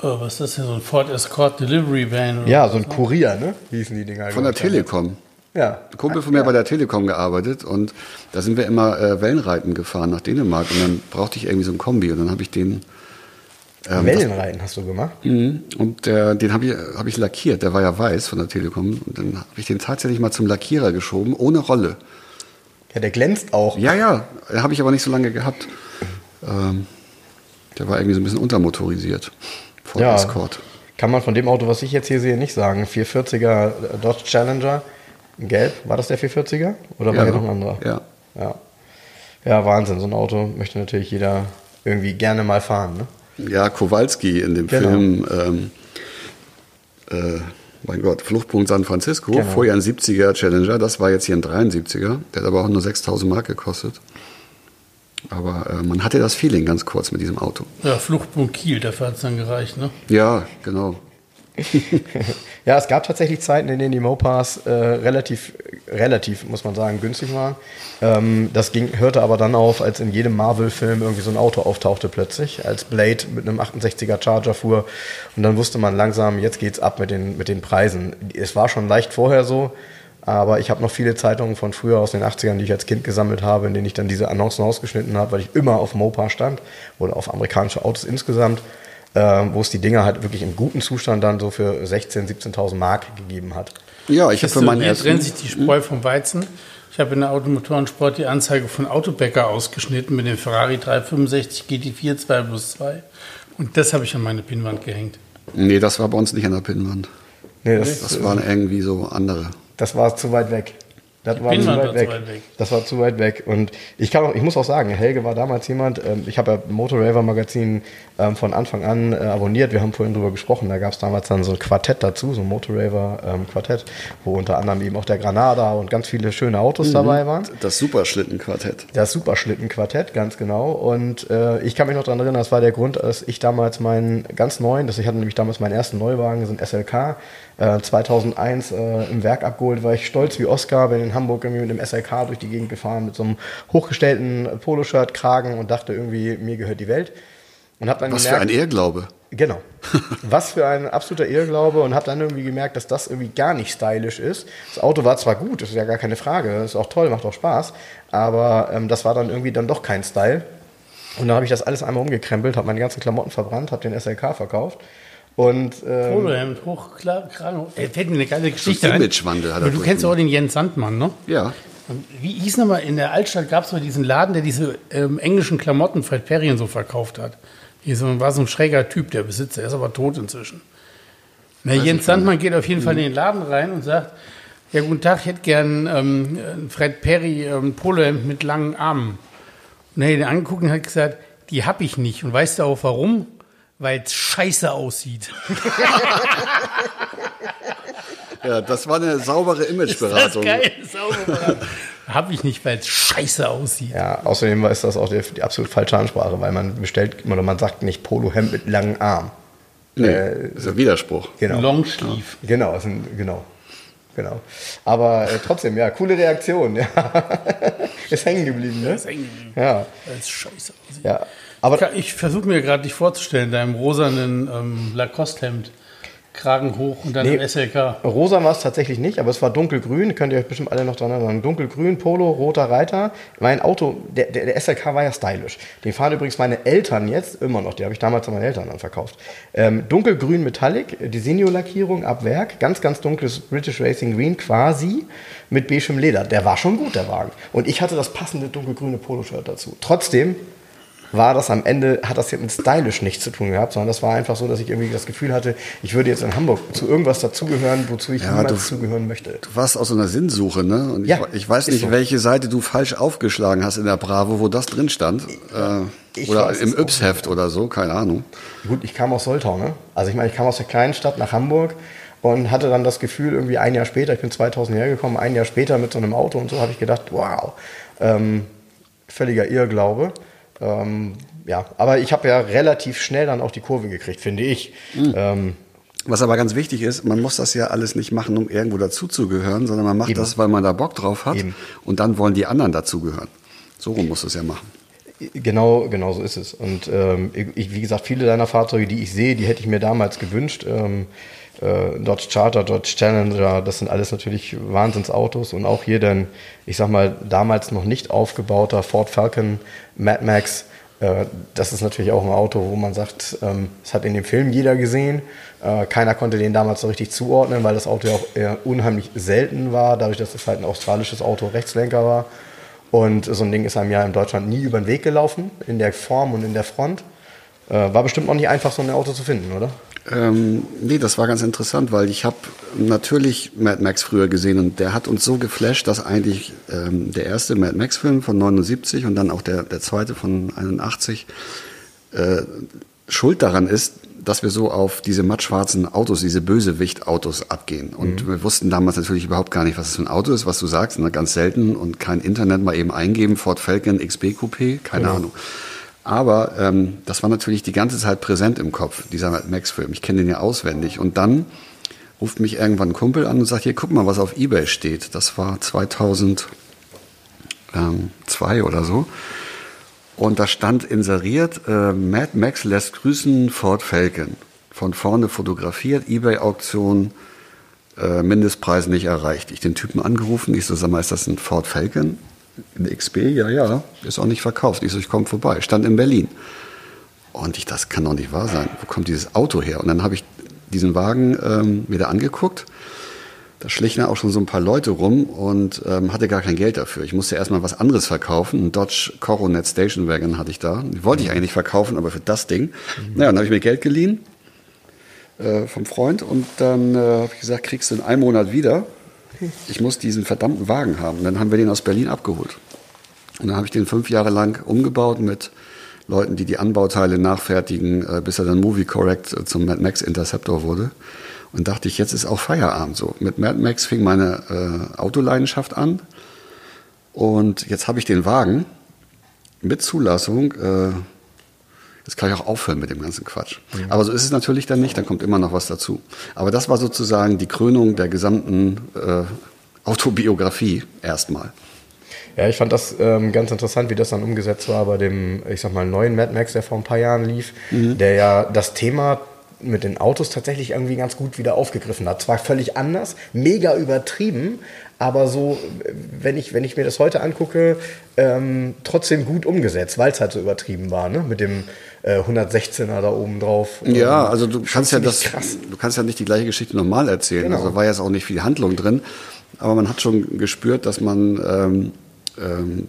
C: Oh, was ist das denn? So ein Ford Escort Delivery Van? Oder
A: Ja, so ein Kurier, ne? Hießen die Dinger.
D: Von der Telekom.
A: Ja.
D: Ein Kumpel von mir hat bei der Telekom gearbeitet und da sind wir immer äh, Wellenreiten gefahren nach Dänemark und dann brauchte ich irgendwie so ein Kombi und dann habe ich den ähm,
A: Wellenreiten hast du gemacht?
D: Mhm. Und der, den habe ich, hab ich lackiert. Der war ja weiß von der Telekom. Und dann habe ich den tatsächlich mal zum Lackierer geschoben, ohne Rolle.
A: Ja, der glänzt auch.
D: Ja, ja, habe ich aber nicht so lange gehabt. Ähm, der war irgendwie so ein bisschen untermotorisiert. Ford
A: Ja.
D: Escort.
A: Kann man von dem Auto, was ich jetzt hier sehe, nicht sagen. 440er Dodge Challenger, gelb. War das der 440er? Oder war
D: Ja.
A: hier noch ein anderer?
D: Ja.
A: ja. Ja, Wahnsinn. So ein Auto möchte natürlich jeder irgendwie gerne mal fahren. Ne?
D: Ja, Kowalski in dem
A: Genau.
D: Film, ähm, äh, mein Gott, Fluchtpunkt San Francisco,
A: Genau.
D: vorher ein 70er Challenger, das war jetzt hier ein 73er, der hat aber auch nur 6000 Mark gekostet. Aber äh, man hatte das Feeling ganz kurz mit diesem Auto.
C: Ja, Fluchtpunkt Kiel, dafür hat es dann gereicht, ne?
D: Ja, genau.
A: Ja, es gab tatsächlich Zeiten, in denen die Mopars äh, relativ, relativ, muss man sagen, günstig waren. Ähm, das ging, hörte aber dann auf, als in jedem Marvel-Film irgendwie so ein Auto auftauchte plötzlich, als Blade mit einem 68er Charger fuhr. Und dann wusste man langsam, jetzt geht's ab mit den, mit den Preisen. Es war schon leicht vorher so, aber ich habe noch viele Zeitungen von früher aus den 80ern, die ich als Kind gesammelt habe, in denen ich dann diese Annoncen ausgeschnitten habe, weil ich immer auf Mopar stand oder auf amerikanische Autos insgesamt ähm, wo es die Dinger halt wirklich im guten Zustand dann so für 16.000, 17.000 Mark gegeben hat.
D: Ja, ich habe für meinen
C: hier trennt
D: ersten.
C: sich die Spreu vom Weizen. Ich habe in der Automotorensport die Anzeige von Autobäcker ausgeschnitten mit dem Ferrari 365 GT4 2 plus 2. Und das habe ich an meine Pinnwand gehängt.
D: Nee, das war bei uns nicht an der Pinnwand.
A: Nee, das,
D: Das waren irgendwie so andere.
A: Das war zu weit weg. Das war, zu weit,
C: war zu
A: weg.
C: weit weg.
A: Das war zu weit weg. Und ich kann auch, ich muss auch sagen, Helge war damals jemand, ähm, ich habe ja Motorraver Magazin ähm, von Anfang an äh, abonniert. Wir haben vorhin drüber gesprochen. Da gab es damals dann so ein Quartett dazu, so ein Motorraver ähm, Quartett, wo unter anderem eben auch der Granada und ganz viele schöne Autos
C: Mhm.
A: dabei waren.
D: Das Superschlittenquartett.
A: Das Superschlittenquartett, ganz genau. Und äh, ich kann mich noch daran erinnern, das war der Grund, dass ich damals meinen ganz neuen, das, ich hatte nämlich damals meinen ersten Neuwagen, so ein SLK, äh, 2001 äh, im Werk abgeholt, war ich stolz wie Oscar, bin in Hamburg irgendwie mit dem SLK durch die Gegend gefahren, mit so einem hochgestellten Poloshirt, Kragen und dachte irgendwie, mir gehört die Welt. Und hab dann
D: Was für
A: gemerkt,
D: ein Irrglaube.
A: Genau. Was für ein absoluter Irrglaube und habe dann irgendwie gemerkt, dass das irgendwie gar nicht stylisch ist. Das Auto war zwar gut, das ist ja gar keine Frage, ist auch toll, macht auch Spaß, aber ähm, das war dann irgendwie dann doch kein Style. Und dann habe ich das alles einmal umgekrempelt, habe meine ganzen Klamotten verbrannt, habe den SLK verkauft und ähm,
C: Polohemd, Hochkragen. Ey, fällt mir eine geile Geschichte ein.
D: Imagewandel hat er
C: Du kennst auch den Jens Sandmann, ne?
D: Ja.
C: Und Wie hieß nochmal, in der Altstadt gab es mal diesen Laden, der diese ähm, englischen Klamotten Fred Perry und so verkauft hat. Hier so, war so ein schräger Typ, der Besitzer, er ist aber tot inzwischen. Na, Jens Sandmann geht auf jeden Fall in den Laden rein und sagt, ja guten Tag, ich hätte gern ähm, ein Fred Perry ähm, Polohemd mit langen Armen. Und er hat ihn angeguckt und hat gesagt, die hab ich nicht. Und weißt du auch warum? Weil es scheiße aussieht.
D: Ja, das war eine saubere Imageberatung.
C: Das ist geil, sauber. hab ich nicht, weil es scheiße aussieht.
A: ja, außerdem ist das auch die, die absolut falsche Ansprache, weil man bestellt oder man sagt nicht Polohemd mit langen Armen.
D: Nee,
A: Äh,
D: das ist ein Widerspruch.
A: Genau.
C: Longsleeve.
A: Genau, ist ein, genau. Genau. Aber äh, trotzdem, ja, coole Reaktion. Ja. ist hängen geblieben, ne?
C: ist hängen geblieben.
A: Ja,
C: Weil es scheiße aussieht.
A: ja. Aber
C: Ich versuche mir gerade dich vorzustellen, deinem rosanen ähm, Lacoste-Hemd, Kragen hoch und dann
A: Nee.
C: im SLK.
A: rosa war es tatsächlich nicht, aber es war dunkelgrün. Könnt ihr euch bestimmt alle noch dran erinnern. Dunkelgrün, Polo, roter Reiter. Mein Auto, der, der, der SLK war ja stylisch. Den fahren übrigens meine Eltern jetzt immer noch. Die habe ich damals an meine Eltern dann verkauft. Ähm, dunkelgrün Metallic, Designo-Lackierung ab Werk. Ganz, ganz dunkles British Racing Green quasi mit beigem Leder. Der war schon gut, der Wagen. Und ich hatte das passende dunkelgrüne Poloshirt dazu. Trotzdem war das am Ende, hat das jetzt mit stylisch nichts zu tun gehabt, sondern das war einfach so, dass ich irgendwie das Gefühl hatte, ich würde jetzt in Hamburg zu irgendwas dazugehören, wozu ich
D: Ja,
A: niemals zugehören möchte.
D: Du warst aus so einer Sinnsuche, ne? Und
A: Ja,
D: ich, weiß nicht,
A: so.
D: welche Seite du falsch aufgeschlagen hast in der Bravo, wo das drin stand. Äh,
A: Ich
D: oder
A: weiß
D: im Yps-Heft oder so, keine Ahnung.
A: Gut, ich kam aus Soltau, ne? Also ich meine, ich kam aus der kleinen Stadt nach Hamburg und hatte dann das Gefühl, irgendwie ein Jahr später, ich bin 2000 hergekommen, ein Jahr später mit so einem Auto und so, habe ich gedacht, wow, ähm, völliger Irrglaube. Ähm, ja, aber ich habe ja relativ schnell dann auch die Kurve gekriegt, finde ich.
D: Mhm.
A: Ähm,
D: Was aber ganz wichtig ist, man muss das ja alles nicht machen, um irgendwo dazuzugehören, sondern man macht
A: Eben.
D: das, weil man da Bock drauf hat.
A: Eben.
D: Und dann wollen die anderen dazugehören. So rum muss es ja machen.
A: Genau, genau so ist es. Und ähm, ich, wie gesagt, viele deiner Fahrzeuge, die ich sehe, die hätte ich mir damals gewünscht. Ähm, äh, Dodge Charter, Dodge Challenger, das sind alles natürlich Wahnsinnsautos. Und auch hier dann, ich sag mal, damals noch nicht aufgebauter Ford Falcon Mad Max. Äh, das ist natürlich auch ein Auto, wo man sagt, ähm, das hat in dem Film jeder gesehen. Äh, keiner konnte den damals so richtig zuordnen, weil das Auto ja auch eher unheimlich selten war, dadurch, dass es halt ein australisches Auto Rechtslenker war. Und so ein Ding ist einem ja in Deutschland nie über den Weg gelaufen, in der Form und in der Front. Äh, war bestimmt auch nicht einfach, so ein Auto zu finden, oder?
D: Ähm, nee, das war ganz interessant, weil ich habe natürlich Mad Max früher gesehen und der hat uns so geflasht, dass eigentlich ähm, der erste Mad Max-Film von 79 und dann auch der, der zweite von 81 äh, schuld daran ist, dass wir so auf diese mattschwarzen Autos, diese Bösewicht-Autos abgehen. Und wir wussten damals natürlich überhaupt gar nicht, was das für ein Auto ist, was du sagst, ne? ganz selten und kein Internet mal eben eingeben, Ford Falcon XB Coupé, keine Ahnung. Aber ähm, das war natürlich die ganze Zeit präsent im Kopf, dieser Max-Film. Ich kenne den ja auswendig. Und dann ruft mich irgendwann ein Kumpel an und sagt, hier, guck mal, was auf Ebay steht. Das war 2002 oder so. Und da stand inseriert, äh, Mad Max lässt grüßen Ford Falcon. Von vorne fotografiert, Ebay-Auktion, äh, Mindestpreis nicht erreicht. Ich den Typen angerufen, ich so, sag mal, ist das ein Ford Falcon? Ein XB? Ja, ja, ist auch nicht verkauft. Ich so, ich komme vorbei. Stand in Berlin. Und ich, das kann doch nicht wahr sein. Wo kommt dieses Auto her? Und dann habe ich diesen Wagen ähm, wieder angeguckt. Da schlichen auch schon so ein paar Leute rum und ähm, hatte gar kein Geld dafür. Ich musste erstmal was anderes verkaufen. Ein Dodge Coronet Station Wagon hatte ich da. Die wollte ich eigentlich verkaufen, aber für das Ding. Naja, dann habe ich mir Geld geliehen äh, vom Freund und dann äh, habe ich gesagt, kriegst du in einem Monat wieder. Ich muss diesen verdammten Wagen haben. Und dann haben wir den aus Berlin abgeholt. Und dann habe ich den fünf Jahre lang umgebaut mit Leuten, die die Anbauteile nachfertigen, äh, bis er dann Movie Correct äh, zum Mad Max Interceptor wurde. Und dachte ich, jetzt ist auch Feierabend so. Mit Mad Max fing meine äh, Autoleidenschaft an. Und jetzt habe ich den Wagen mit Zulassung. Äh, jetzt kann ich auch aufhören mit dem ganzen Quatsch. Aber so ist es natürlich dann nicht, dann kommt immer noch was dazu. Aber das war sozusagen die Krönung der gesamten äh, Autobiografie erstmal.
A: Ja, ich fand das ähm, ganz interessant, wie das dann umgesetzt war bei dem, ich sag mal, neuen Mad Max, der vor ein paar Jahren lief, der ja das Thema mit den Autos tatsächlich irgendwie ganz gut wieder aufgegriffen hat. Zwar völlig anders, mega übertrieben, aber so, wenn ich, wenn ich mir das heute angucke, ähm, trotzdem gut umgesetzt, weil es halt so übertrieben war, ne? Mit dem äh, 116er da oben drauf.
D: Ja, also du kannst ja das,
A: krass.
D: du kannst ja nicht die gleiche Geschichte normal erzählen.
A: Genau.
D: Also war jetzt auch nicht viel Handlung drin, aber man hat schon gespürt, dass man ähm, ähm,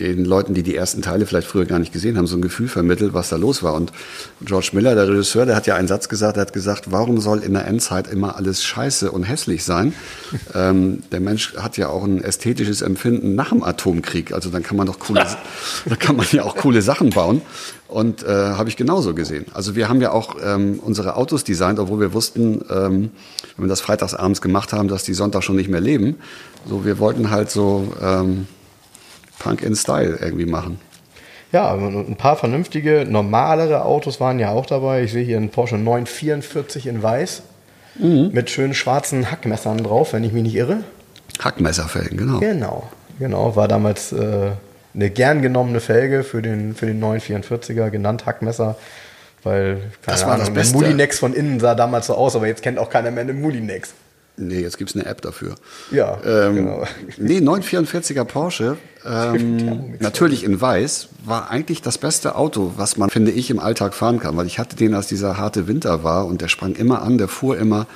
D: den Leuten, die die ersten Teile vielleicht früher gar nicht gesehen haben, so ein Gefühl vermittelt, was da los war. Und George Miller, der Regisseur, der hat ja einen Satz gesagt, der hat gesagt, warum soll in der Endzeit immer alles scheiße und hässlich sein? ähm, der Mensch hat ja auch ein ästhetisches Empfinden nach dem Atomkrieg. Also dann kann man doch coole, da kann man ja auch coole Sachen bauen. Und äh, habe ich genauso gesehen. Also wir haben ja auch ähm, unsere Autos designt, obwohl wir wussten, ähm, wenn wir das freitagsabends gemacht haben, dass die Sonntag schon nicht mehr leben. So, wir wollten halt so ähm, Punk in Style irgendwie machen.
A: Ja, ein paar vernünftige, normalere Autos waren ja auch dabei. Ich sehe hier einen Porsche 944 in weiß mit schönen schwarzen Hackmessern drauf, wenn ich mich nicht irre.
D: Hackmesserfelgen, genau.
A: Genau, genau. War damals äh, eine gern genommene Felge für den, für den 944er, genannt Hackmesser. Weil, keine
D: Das war das
A: Ahnung, der
D: Beste.
A: Mulinex von innen sah damals so aus, aber jetzt kennt auch keiner mehr einen Mulinex.
D: Nee, jetzt gibt's eine App dafür.
A: Ja,
D: ähm,
A: genau.
D: Nee, 944er Porsche, ähm, natürlich in weiß, war eigentlich das beste Auto, was man, finde ich, im Alltag fahren kann. Weil ich hatte den, als dieser harte Winter war und der sprang immer an, der fuhr immer.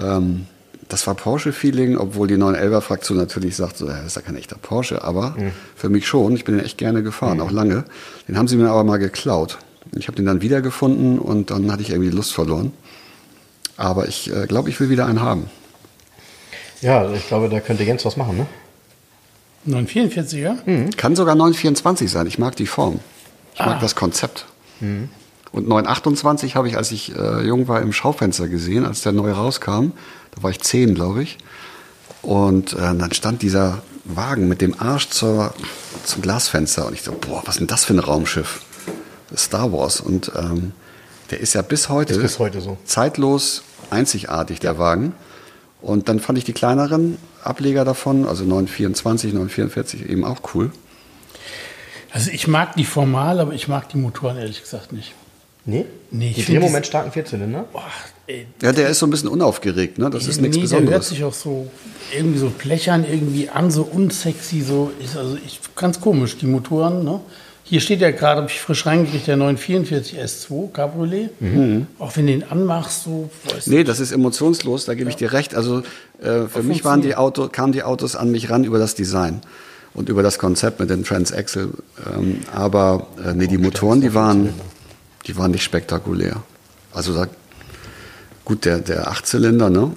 D: Ähm, das war Porsche-Feeling, obwohl die 911er-Fraktion natürlich sagt, so, das ist ja kein echter Porsche, aber für mich schon. Ich bin den echt gerne gefahren, auch lange. Den haben sie mir aber mal geklaut. Ich habe den dann wiedergefunden und dann hatte ich irgendwie die Lust verloren. Aber ich äh, glaube, ich will wieder einen haben.
A: Ja, ich glaube, da könnte Jens was machen, ne?
C: 944er?
D: Kann sogar 924 sein. Ich mag die Form. Ich mag das Konzept. Und 928 habe ich, als ich äh, jung war, im Schaufenster gesehen, als der neu rauskam. Da war ich zehn, glaube ich. Und äh, dann stand dieser Wagen mit dem Arsch zur, zum Glasfenster. Und ich so, boah, was ist denn das für ein Raumschiff? Star Wars. Und ähm, der ist ja bis heute,
A: Ist bis heute so.
D: zeitlos einzigartig, der Wagen. Und dann fand ich die kleineren Ableger davon, also 924, 944, eben auch cool.
C: Also ich mag die formal, aber ich mag die Motoren ehrlich gesagt nicht.
A: Nee?
C: Nee, ich
A: Mit
C: find
A: dem
C: das-
A: Moment starken Vierzylinder?
C: Boah, ey,
D: Ja, der ist so ein bisschen unaufgeregt, ne? Das ist nichts
C: nee, der hört
D: Besonderes.
C: sich auch so irgendwie so blechern irgendwie an, so unsexy, so ist also ich, ganz komisch, die Motoren, ne? Hier steht ja gerade, habe ich frisch reingekriegt, der 944 S2 Cabriolet. Auch wenn du den anmachst, so, weiß
D: Nee, das ist emotionslos, da gebe ich dir recht. Also äh, für mich waren die Auto, kamen die Autos an mich ran über das Design und über das Konzept mit dem Transaxle. Ähm, aber äh, nee, die Motoren, die waren, die waren nicht spektakulär. Also da, gut, der, der Achtzylinder, ne?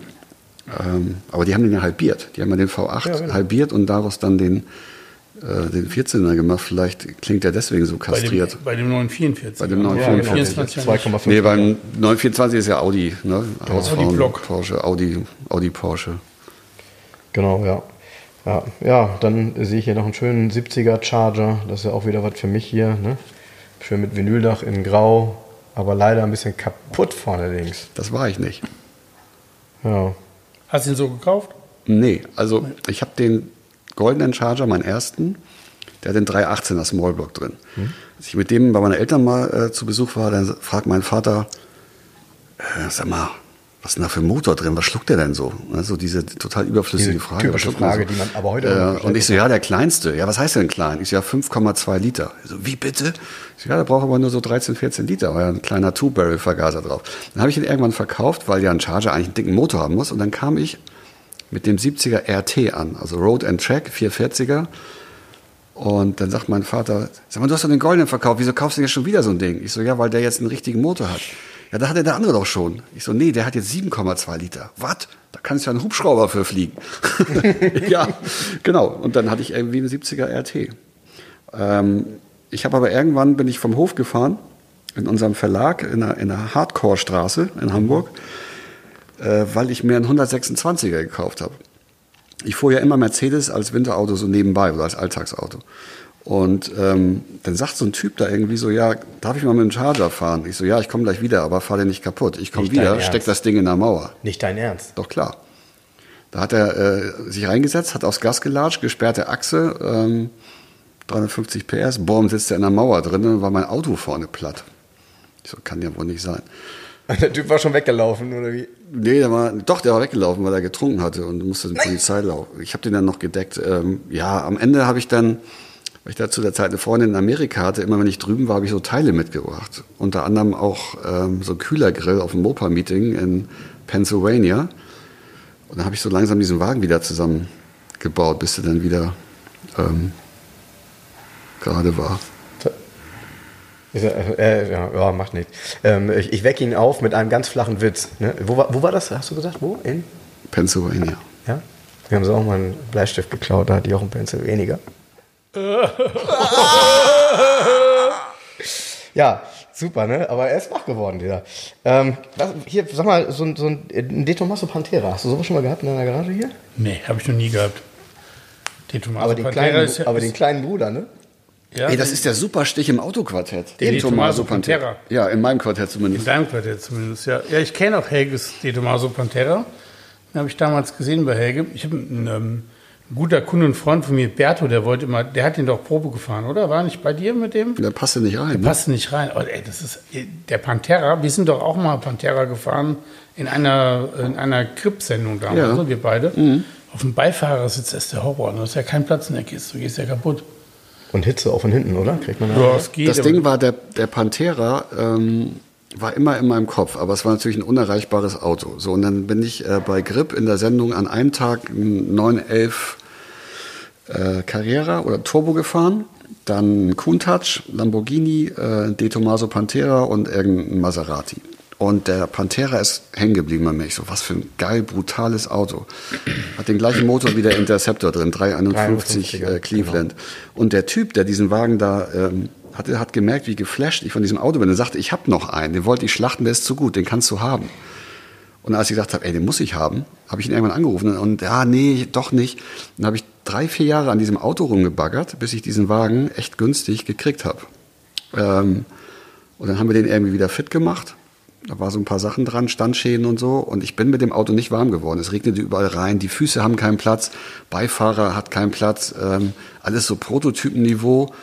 D: Ähm, aber die haben den ja halbiert. Die haben ja den V8
A: Ja, genau.
D: halbiert und daraus dann den, äh, den Vierzylinder gemacht. Vielleicht klingt der deswegen so
C: bei dem,
D: kastriert.
C: bei dem 944.
D: Bei dem
C: Ja,
D: 944.
C: 24 ja.
A: 2,5.
D: Nee, beim 924 ist ja Audi, ne? Hausfrauen,
C: Audi Block.
D: Porsche, Audi, Audi Porsche.
A: Genau, ja. Ja, ja, dann sehe ich hier noch einen schönen 70er Charger. Das ist ja auch wieder was für mich hier. Ne? Schön mit Vinyldach in Grau, aber leider ein bisschen kaputt vorne links.
D: Das war ich nicht.
A: Ja.
C: Hast du ihn so gekauft?
D: Nee, also ich habe den goldenen Charger, meinen ersten, der hat den 318er Smallblock drin. Als ich mit dem bei meinen Eltern mal äh, zu Besuch war, dann fragt mein Vater, äh, sag mal, was ist denn da für ein Motor drin? Was schluckt der denn so? Also diese total überflüssige
A: Diese
D: Frage.
A: typische
D: man
A: Frage, die man aber heute
D: äh. Und ich so, ja, der kleinste. Ja, was heißt denn klein? Ich so, ja, 5,2 Liter. Ich so, wie bitte? Ich so, ja, der braucht aber nur so 13, 14 Liter, weil ja ein kleiner Two-Barrel-Vergaser drauf. Dann habe ich ihn irgendwann verkauft, weil ja ein Charger eigentlich einen dicken Motor haben muss. Und dann kam ich mit dem 70er RT an, also Road and Track 440er. Und dann sagt mein Vater, sag mal, du hast doch den goldenen verkauft, wieso kaufst du denn jetzt schon wieder so ein Ding? Ich so, ja, weil der jetzt einen richtigen Motor hat. Ja, da hatte der andere doch schon. Ich so, nee, der hat jetzt 7,2 Liter. Was? Da kann es ja ein Hubschrauber für fliegen. ja, genau. Und dann hatte ich irgendwie einen 70er RT. Ähm, ich habe aber irgendwann, bin ich vom Hof gefahren, in unserem Verlag, in einer, in einer Hardcore-Straße in Hamburg, äh, weil ich mir einen 126er gekauft habe. Ich fuhr ja immer Mercedes als Winterauto so nebenbei oder als Alltagsauto. Und ähm, dann sagt so ein Typ da irgendwie so, ja, darf ich mal mit dem Charger fahren? Ich so, ja, ich komme gleich wieder, aber fahr den nicht kaputt. Ich komme wieder, steck das Ding in der Mauer.
A: Nicht dein Ernst.
D: Doch klar. Da hat er äh, sich reingesetzt, hat aufs Gas gelatscht, gesperrte Achse, ähm, 350 PS, boom, sitzt er in der Mauer drin und war mein Auto vorne platt. Ich so, kann ja wohl nicht sein.
A: Der Typ war schon weggelaufen, oder wie?
D: Nee, der war, doch, der war weggelaufen, weil er getrunken hatte und musste zur Polizei laufen. Ich habe den dann noch gedeckt. Ähm, ja, am Ende habe ich dann, weil ich da zu der Zeit eine Freundin in Amerika hatte, immer wenn ich drüben war, habe ich so Teile mitgebracht. Unter anderem auch ähm, so ein Kühlergrill auf dem Mopa-Meeting in Pennsylvania. Und dann habe ich so langsam diesen Wagen wieder zusammengebaut, bis er dann wieder ähm, gerade war.
A: Er- äh, ja, ja, macht nichts. Ähm, ich ich wecke ihn auf mit einem ganz flachen Witz. Ne? Wo, war, wo war das? Hast du gesagt? Wo? In?
D: Pennsylvania.
A: Ja? Wir haben so auch mal einen Bleistift geklaut, da hat die auch ein Pencil weniger. ja, super, ne? Aber er ist wach geworden, dieser. Ähm, was, hier, sag mal, so, ein- so ein, De Tomaso Pantera. Hast du sowas schon mal gehabt in deiner Garage hier?
C: Nee, habe ich noch nie gehabt. Die Tomaso
A: aber, den
C: Pantera
A: kleinen,
C: ist ja-
A: aber den kleinen Bruder, ne?
C: Ja,
D: Ey, das ist der Superstich im Autoquartett.
C: Den
D: Den
C: Tommaso Pantera.
D: Ja, in meinem Quartett
C: In
D: zumindest.
C: deinem Quartett zumindest, ja. Ja, ich kenne auch Helges De Tomaso Pantera. Den habe ich damals gesehen bei Helge. Ich habe einen, ähm, guter Kunde und Freund von mir, Berto, der wollte immer, der hat den doch Probe gefahren, oder? War nicht bei dir mit dem?
D: Der passte nicht rein. Ne?
C: Passt nicht rein. Oh, ey, das ist der Pantera. Wir sind doch auch mal Pantera gefahren in einer, in einer Crip-Sendung damals,
D: Ja.
C: ne, wir beide. Auf dem Beifahrersitz ist der Horror. Da ist ja kein Platz in der Kiste. Du gehst ja kaputt.
A: Und Hitze auch von hinten, oder? Kriegt man da?
C: Ja, es geht.
D: Das Ding war, der, der Pantera ähm, war immer in meinem Kopf, aber es war natürlich ein unerreichbares Auto. So, und dann bin ich äh, bei Grip in der Sendung an einem Tag einen 911 äh, Carrera oder Turbo gefahren, dann Countach, Lamborghini, äh, De Tomaso Pantera und irgendein Maserati. Und der Pantera ist hängen geblieben bei mir. Ich so, was für ein geil, brutales Auto. Hat den gleichen Motor wie der Interceptor drin, 351 äh, Cleveland. Genau. Und der Typ, der diesen Wagen da ähm, hatte, hat gemerkt, wie geflasht ich von diesem Auto bin. Er sagte, ich habe noch einen, den wollte ich schlachten, der ist zu gut, den kannst du haben. Und als ich gesagt habe, ey, den muss ich haben, habe ich ihn irgendwann angerufen und ja, nee, doch nicht. Dann habe ich drei, vier Jahre an diesem Auto rumgebaggert, bis ich diesen Wagen echt günstig gekriegt habe. Ähm, und dann haben wir den irgendwie wieder fit gemacht da war so ein paar Sachen dran, Standschäden und so. Und ich bin mit dem Auto nicht warm geworden. Es regnete überall rein, die Füße haben keinen Platz, Beifahrer hat keinen Platz, ähm, alles so Prototypenniveau.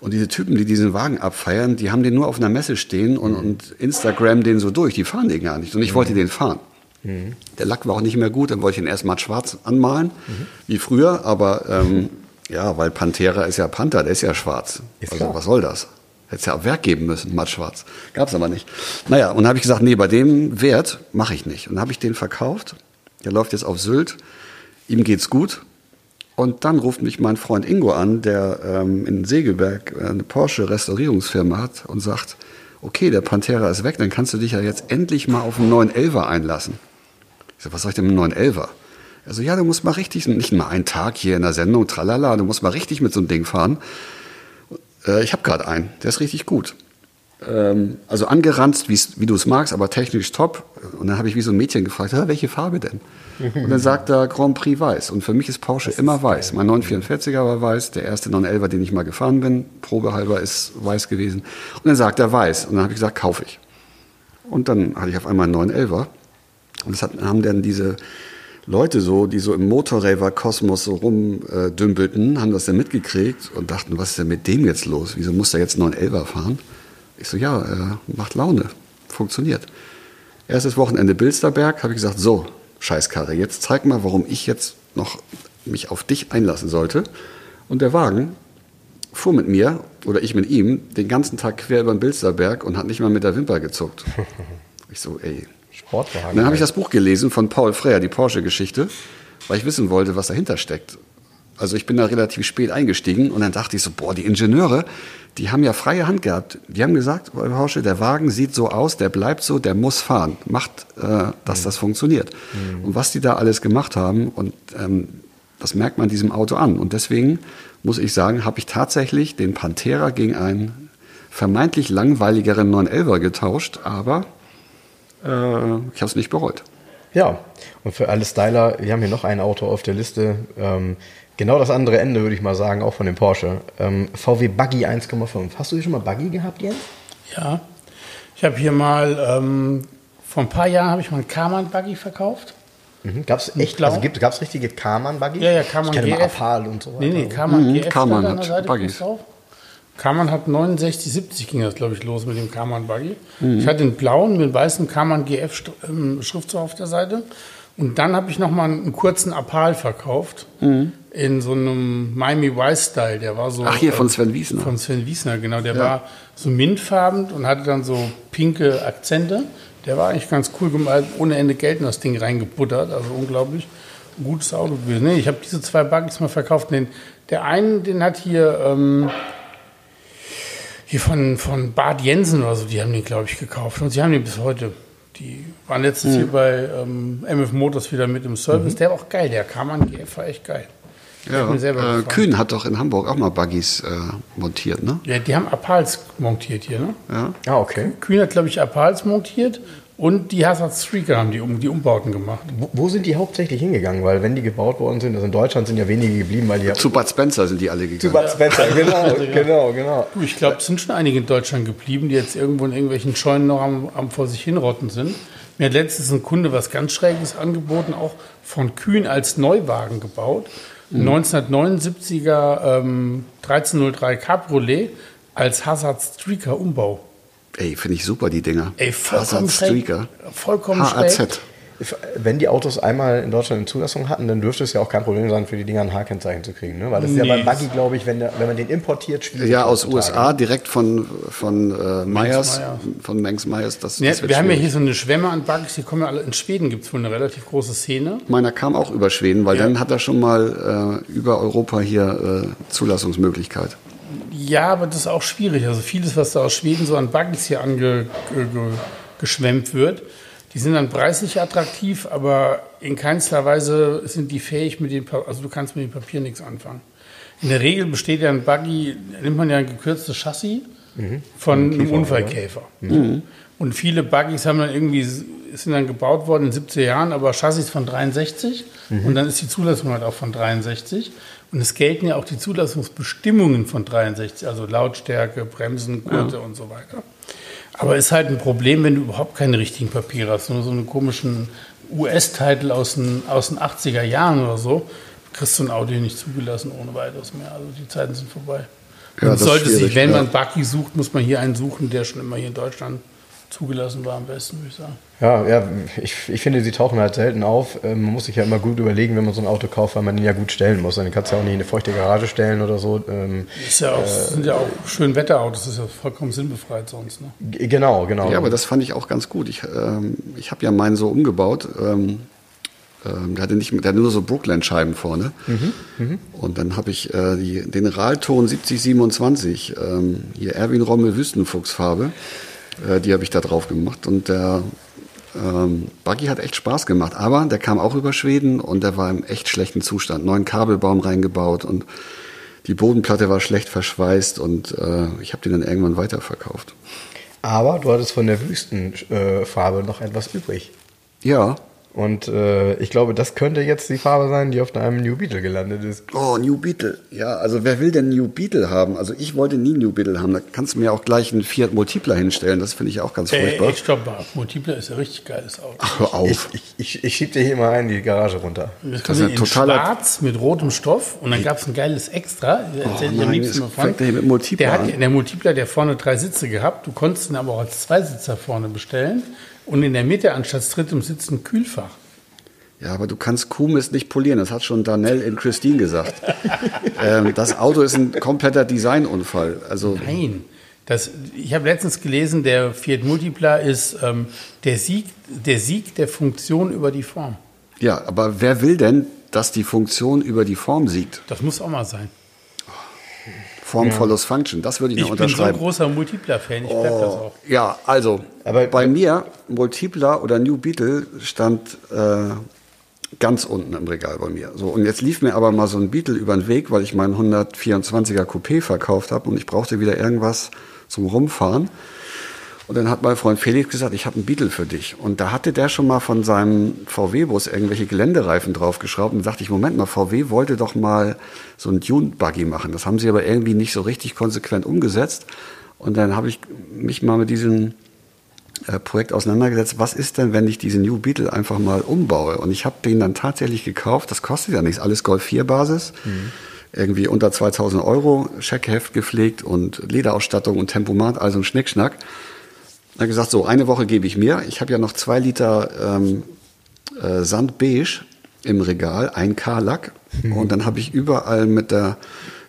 D: Und diese Typen, die diesen Wagen abfeiern, die haben den nur auf einer Messe stehen und, mhm. und Instagram den so durch. Die fahren den gar nicht. Und ich mhm. wollte den fahren. Mhm. Der Lack war auch nicht mehr gut, dann wollte ich ihn erstmal schwarz anmalen, mhm. wie früher. Aber ähm, ja, weil Pantera ist ja Panther, der ist ja schwarz. Ist also was soll das? Hätte es ja auch Werk geben müssen, matt schwarz. Gab es aber nicht. Naja, und dann habe ich gesagt, nee, bei dem Wert mache ich nicht. Und dann habe ich den verkauft. Der läuft jetzt auf Sylt. Ihm geht's gut. Und dann ruft mich mein Freund Ingo an, der ähm, in Segelberg eine Porsche-Restaurierungsfirma hat und sagt, okay, der Pantera ist weg, dann kannst du dich ja jetzt endlich mal auf einen neuen Elver einlassen. Ich so, was soll ich denn mit einem neuen Elver? Er so, ja, du musst mal richtig, nicht mal einen Tag hier in der Sendung, tralala, du musst mal richtig mit so einem Ding fahren. Äh, ich habe gerade einen, der ist richtig gut. Ähm, also angeranzt, wie du es magst, aber technisch top. Und dann habe ich wie so ein Mädchen gefragt, welche Farbe denn? Und dann sagt er Grand Prix weiß. Und für mich ist Porsche das immer ist weiß. Mein 944er war weiß, der erste 911er, den ich mal gefahren bin, probehalber ist weiß gewesen. Und dann sagt er weiß. Und dann habe ich gesagt, kaufe ich. Und dann hatte ich auf einmal einen 911er. Und das hat, haben dann diese Leute so, die so im Motorraver-Kosmos so rumdümpelten, haben das dann mitgekriegt und dachten, was ist denn mit dem jetzt los? Wieso muss der jetzt 911er fahren? Ich so, ja, äh, macht Laune, funktioniert. Erstes Wochenende Bilsterberg, habe ich gesagt, so, Scheißkarre, jetzt zeig mal, warum ich jetzt noch mich auf dich einlassen sollte. Und der Wagen fuhr mit mir, oder ich mit ihm, den ganzen Tag quer über den Bilsterberg und hat nicht mal mit der Wimper gezuckt. Ich so, ey, Sportwagen. Dann habe ich das Buch gelesen von Paul Freyer, die Porsche-Geschichte, weil ich wissen wollte, was dahinter steckt. Also ich bin da relativ spät eingestiegen und dann dachte ich so, boah, die Ingenieure, die haben ja freie Hand gehabt. Die haben gesagt, bei Porsche, der Wagen sieht so aus, der bleibt so, der muss fahren. Macht, äh, dass mhm. das funktioniert. Mhm. Und was die da alles gemacht haben, und ähm, das merkt man diesem Auto an. Und deswegen muss ich sagen, habe ich tatsächlich den Pantera gegen einen vermeintlich langweiligeren 911er getauscht, aber ich habe es nicht bereut.
A: Ja, und für alle Styler, wir haben hier noch ein Auto auf der Liste. Ähm, genau das andere Ende, würde ich mal sagen, auch von dem Porsche. Ähm, VW Buggy 1,5. Hast du hier schon mal Buggy gehabt, Jens?
C: Ja, ich habe hier mal, ähm, vor ein paar Jahren habe ich mal einen Karmann Buggy verkauft.
A: Mhm. Gab es echt, also gab es richtige Karmann Buggy?
C: Ja, ja, Karmann
A: GF. Apal und so weiter.
C: Nee, nee, Karmann
D: mhm, GF. Karmann hat Buggys. Drauf.
C: Karmann hat 69, 70 ging das, glaube ich, los mit dem Karmann Buggy. Mhm. Ich hatte den blauen mit weißem Karmann GF ähm, Schriftzug auf der Seite. Und dann habe ich noch mal einen kurzen Apal verkauft mhm. in so einem Miami Vice Style. Der war so.
D: Ach hier von Sven Wiesner.
C: Von Sven Wiesner, genau. Der ja. war so mintfarben und hatte dann so pinke Akzente. Der war eigentlich ganz cool gemalt, ohne Ende Geld in das Ding reingebuttert. Also unglaublich gutes Auto gewesen. Nee, ich habe diese zwei Buggys mal verkauft. Den, der einen, den hat hier ähm, hier von, von Bad Jensen oder so, die haben den, glaube ich, gekauft. Und sie haben den bis heute. Die waren letztes mhm. hier bei ähm, MF Motors wieder mit im Service. Mhm. Der war auch geil. Der kam an GF, war echt geil.
D: Ja, äh, Kühn hat doch in Hamburg auch mal Buggies äh, montiert, ne?
C: Ja, die haben Apals montiert hier, ne?
D: Ja.
A: Ah, okay.
C: Kühn hat, glaube ich, Apals montiert und die Hazard Streaker haben die, um, die Umbauten gemacht.
A: Wo, wo, sind die hauptsächlich hingegangen? Weil wenn die gebaut worden sind, also in Deutschland sind ja wenige geblieben, weil die
D: Zu Bud Spencer sind die alle gegangen. Zu
A: Bud Spencer, genau, genau, genau.
C: Du, ich glaube, es sind schon einige in Deutschland geblieben, die jetzt irgendwo in irgendwelchen Scheunen noch am, am vor sich hinrotten sind. Mir hat letztens ein Kunde was ganz Schräges angeboten, auch von Kühn als Neuwagen gebaut. Mhm. 1979er ähm, 1303 Cabriolet als Hazard Streaker Umbau.
D: Ey, finde ich super, die Dinger.
C: Ey, vollkommen schräg. Vollkommen HAZ. schräg.
A: wenn die Autos einmal in Deutschland eine Zulassung hatten, dann dürfte es ja auch kein Problem sein, für die Dinger ein H-Kennzeichen zu kriegen. Ne? Weil das ist ja
C: Nee.
A: beim Buggy, glaube ich, wenn, der, wenn man den importiert, schwierig.
D: Ja, aus. USA, direkt von, von äh, Myers, von Mengs Myers. Das,
C: Ja,
D: das
C: wir haben ja
D: schwierig.
C: hier so eine Schwemme an Bugs, die kommen ja alle. In Schweden gibt es wohl eine relativ große Szene.
D: Meiner kam auch über Schweden, weil
C: Ja.
D: dann hat er schon mal äh, über Europa hier äh, Zulassungsmöglichkeit.
C: Ja, aber das ist auch schwierig. Also vieles, was da aus Schweden so an Buggies hier angeschwemmt ge, ge, geschwemmt wird, die sind dann preislich attraktiv, aber in keinster Weise sind die fähig mit dem, Pa- also du kannst mit dem Papier nichts anfangen. In der Regel besteht ja ein Buggy, nimmt man ja ein gekürztes Chassis von einem Unfallkäfer. Und viele Buggies haben dann irgendwie, sind dann gebaut worden in den 70er Jahren, aber Chassis von 63 und dann ist die Zulassung halt auch von 63. Und es gelten ja auch die Zulassungsbestimmungen von 63, also Lautstärke, Bremsen, Gurte und so weiter. Aber ist halt ein Problem, wenn du überhaupt keine richtigen Papiere hast, nur so einen komischen US-Titel aus den, aus den 80er Jahren oder so, kriegst du ein hier nicht zugelassen ohne weiteres mehr. Also die Zeiten sind vorbei.
D: Ja,
C: sollte sich, wenn
D: ja.
C: man Bucky sucht, muss man hier einen suchen, der schon immer hier in Deutschland zugelassen war, am besten, würde ich sagen.
A: Ja, ja ich, ich finde, sie tauchen halt selten auf. Ähm, Man muss sich ja immer gut überlegen, wenn man so ein Auto kauft, weil man ihn ja gut stellen muss. Dann kannst du ja auch nicht in eine feuchte Garage stellen oder so. Ähm,
C: Ist ja auch, sind ja auch schön Wetterautos, das ist ja vollkommen sinnbefreit sonst. Ne?
A: Genau, genau.
D: Ja, aber das fand ich auch ganz gut. Ich, ähm, ich habe ja meinen so umgebaut. Ähm, ähm, der hatte nicht, der hatte nur so Brookland-Scheiben vorne. Und dann habe ich äh, die, den Rahlton 7027, ähm, hier Erwin Rommel Wüstenfuchsfarbe, äh, die habe ich da drauf gemacht. Und der ähm, Buggy hat echt Spaß gemacht. Aber der kam auch über Schweden und der war im echt schlechten Zustand. Neuen Kabelbaum reingebaut und die Bodenplatte war schlecht verschweißt und äh, ich habe den dann irgendwann weiterverkauft.
A: Aber du hattest von der Wüstenfarbe noch etwas übrig.
D: Ja,
A: Und äh, ich glaube, das könnte jetzt die Farbe sein, die auf deinem New Beetle gelandet ist.
D: Oh, New Beetle. Ja, also wer will denn New Beetle haben? Also ich wollte nie New Beetle haben. Da kannst du mir auch gleich einen Fiat Multipler hinstellen. Das finde ich auch ganz
C: Äh,
D: furchtbar.
C: ich stopp mal. Multipler ist ja richtig geiles Auto.
D: Ach, hör
A: Ich,
D: auf.
A: ich, ich, ich schieb dir hier mal einen in die Garage runter.
C: Das
D: ist
C: kommt
D: ein
C: in
D: totaler-
C: schwarz mit rotem Stoff und dann gab es ein geiles Extra. Ich am
D: nein,
C: von.
D: fängt er hier mit Multipler
C: der, hat,
D: an.
C: der Multipler, der vorne drei Sitze gehabt. Du konntest ihn aber auch als Zweisitzer vorne bestellen. Und in der Mitte anstatt drittem Sitz ein Kühlfach.
D: Ja, aber du kannst Kuhmist nicht polieren. Das hat schon Danell in Christine gesagt. ähm, das Auto ist ein kompletter Designunfall. Also
C: Nein. Das, ich habe letztens gelesen, der Fiat Multipla ist ähm, der, Sieg, der Sieg der Funktion über die Form.
D: ja, aber wer will denn, dass die Funktion über die Form siegt?
C: Das muss auch mal sein.
D: Form follows Function. Das würde ich,
C: Ich
D: noch
C: bin so ein
D: unterschreiben.
C: großer Multipla-Fan, ich bleib das auch.
D: Ja, also
A: Aber-
D: bei mir, Multipler oder New Beetle stand äh, ganz unten im Regal bei mir. So, und jetzt lief mir aber mal so ein Beetle über den Weg, weil ich meinen 124er Coupé verkauft habe und ich brauchte wieder irgendwas zum Rumfahren. Und dann hat mein Freund Felix gesagt, ich habe einen Beetle für dich. Und da hatte der schon mal von seinem VW-Bus irgendwelche Geländereifen draufgeschraubt. Und dachte ich, Moment mal, VW wollte doch mal so einen Dune-Buggy machen. Das haben sie aber irgendwie nicht so richtig konsequent umgesetzt. Und dann habe ich mich mal mit diesem äh, Projekt auseinandergesetzt. Was ist denn, wenn ich diesen New Beetle einfach mal umbaue? Und ich habe den dann tatsächlich gekauft. Das kostet ja nichts. Alles Golf 4 Basis. Irgendwie unter 2000 Euro. Scheckheft gepflegt und Lederausstattung und Tempomat, also ein Schnickschnack. Er hat gesagt, so, eine Woche gebe ich mir. Ich habe ja noch zwei Liter ähm, äh, Sandbeige im Regal, ein K-Lack. Und dann habe ich überall mit der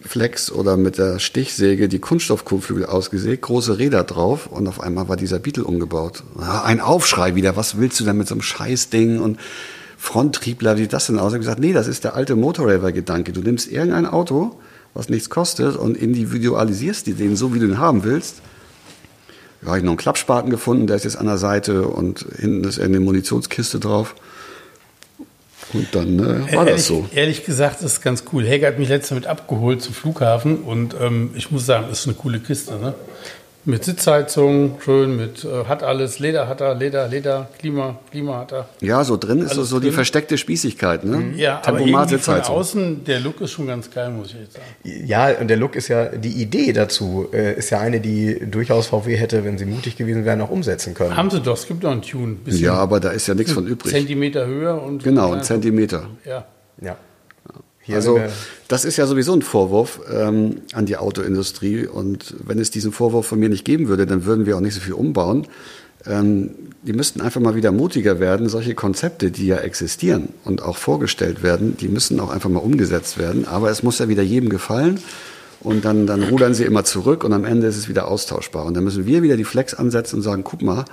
D: Flex oder mit der Stichsäge die Kunststoffkotflügel ausgesägt, große Räder drauf und auf einmal war dieser Beetle umgebaut. Ein Aufschrei wieder, was willst du denn mit so einem Scheißding und Fronttriebler, wie sieht das denn aus? Ich habe gesagt, nee, das ist der alte Motorraver-Gedanke. Du nimmst irgendein Auto, was nichts kostet und individualisierst die den so, wie du ihn haben willst. Da habe ich noch einen Klappspaten gefunden, der ist jetzt an der Seite und hinten ist irgendeine Munitionskiste drauf. Und dann äh, war
C: ehrlich,
D: das so.
C: Ehrlich gesagt, das ist ganz cool. Helga hat mich letztens mit abgeholt zum Flughafen und ähm, ich muss sagen, das ist eine coole Kiste. Ne? Mit Sitzheizung, schön, mit äh, hat alles, Leder hat er, Leder, Leder, Klima, Klima hat er.
D: Ja, so drin ist so, so die versteckte Spießigkeit. Ne?
C: Ja, aber
D: Tempomat,
C: irgendwie von außen, der Look ist schon ganz geil, muss ich jetzt sagen.
A: Ja, und der Look ist ja, die Idee dazu äh, ist ja eine, die durchaus VW hätte, wenn sie mutig gewesen wären, auch umsetzen können.
C: Haben sie doch, es gibt noch einen Tune. Bisschen
D: Ja, aber da ist ja nichts von übrig.
C: Zentimeter höher und.
D: Genau, ein Zentimeter.
C: Ja.
A: Ja. Hier
D: Also das ist ja sowieso ein Vorwurf ähm, an die Autoindustrie. Und wenn es diesen Vorwurf von mir nicht geben würde, dann würden wir auch nicht so viel umbauen. ähm, die müssten einfach mal wieder mutiger werden. Solche Konzepte, die ja existieren und auch vorgestellt werden, die müssen auch einfach mal umgesetzt werden. Aber es muss ja wieder jedem gefallen. Und dann, dann rudern sie immer zurück und am Ende ist es wieder austauschbar. Und dann müssen wir wieder die Flex ansetzen und sagen, guck mal,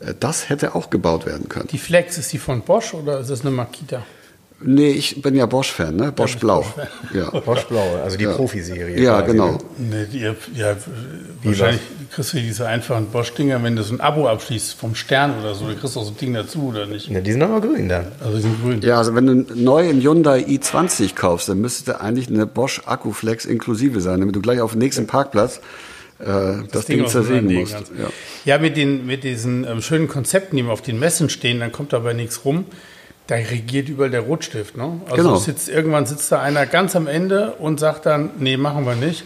D: äh, das hätte auch gebaut werden können.
C: Die Flex, ist die von Bosch oder ist das eine Makita?
D: Nee, ich bin ja Bosch-Fan, ne? Bosch Blau. Ja.
A: Bosch Blau, also die Profiserie.
D: ja,
A: quasi,
D: genau.
A: ne?
C: Nee, die, ja, wahrscheinlich kriegst du diese einfachen Bosch-Dinger, wenn du so ein Abo abschließt vom Stern oder so, dann kriegst du auch so ein Ding dazu oder nicht?
A: Ja, die sind aber grün dann.
C: Also die sind grün.
D: Ja, also wenn du neu einen Hyundai i20 kaufst, dann müsste eigentlich eine Bosch Akkuflex inklusive sein, damit du gleich auf dem nächsten Parkplatz äh, das, Ding, zersägen
C: auseinanderlegen
D: musst.
C: kannst.
D: Ja.
C: Ja, mit, den, mit diesen ähm, schönen Konzepten, die auf den Messen stehen, dann kommt dabei nichts rum. Da regiert überall der Rotstift. Ne? Also
D: Genau.
C: sitzt, irgendwann sitzt da einer ganz am Ende und sagt dann, nee, machen wir nicht.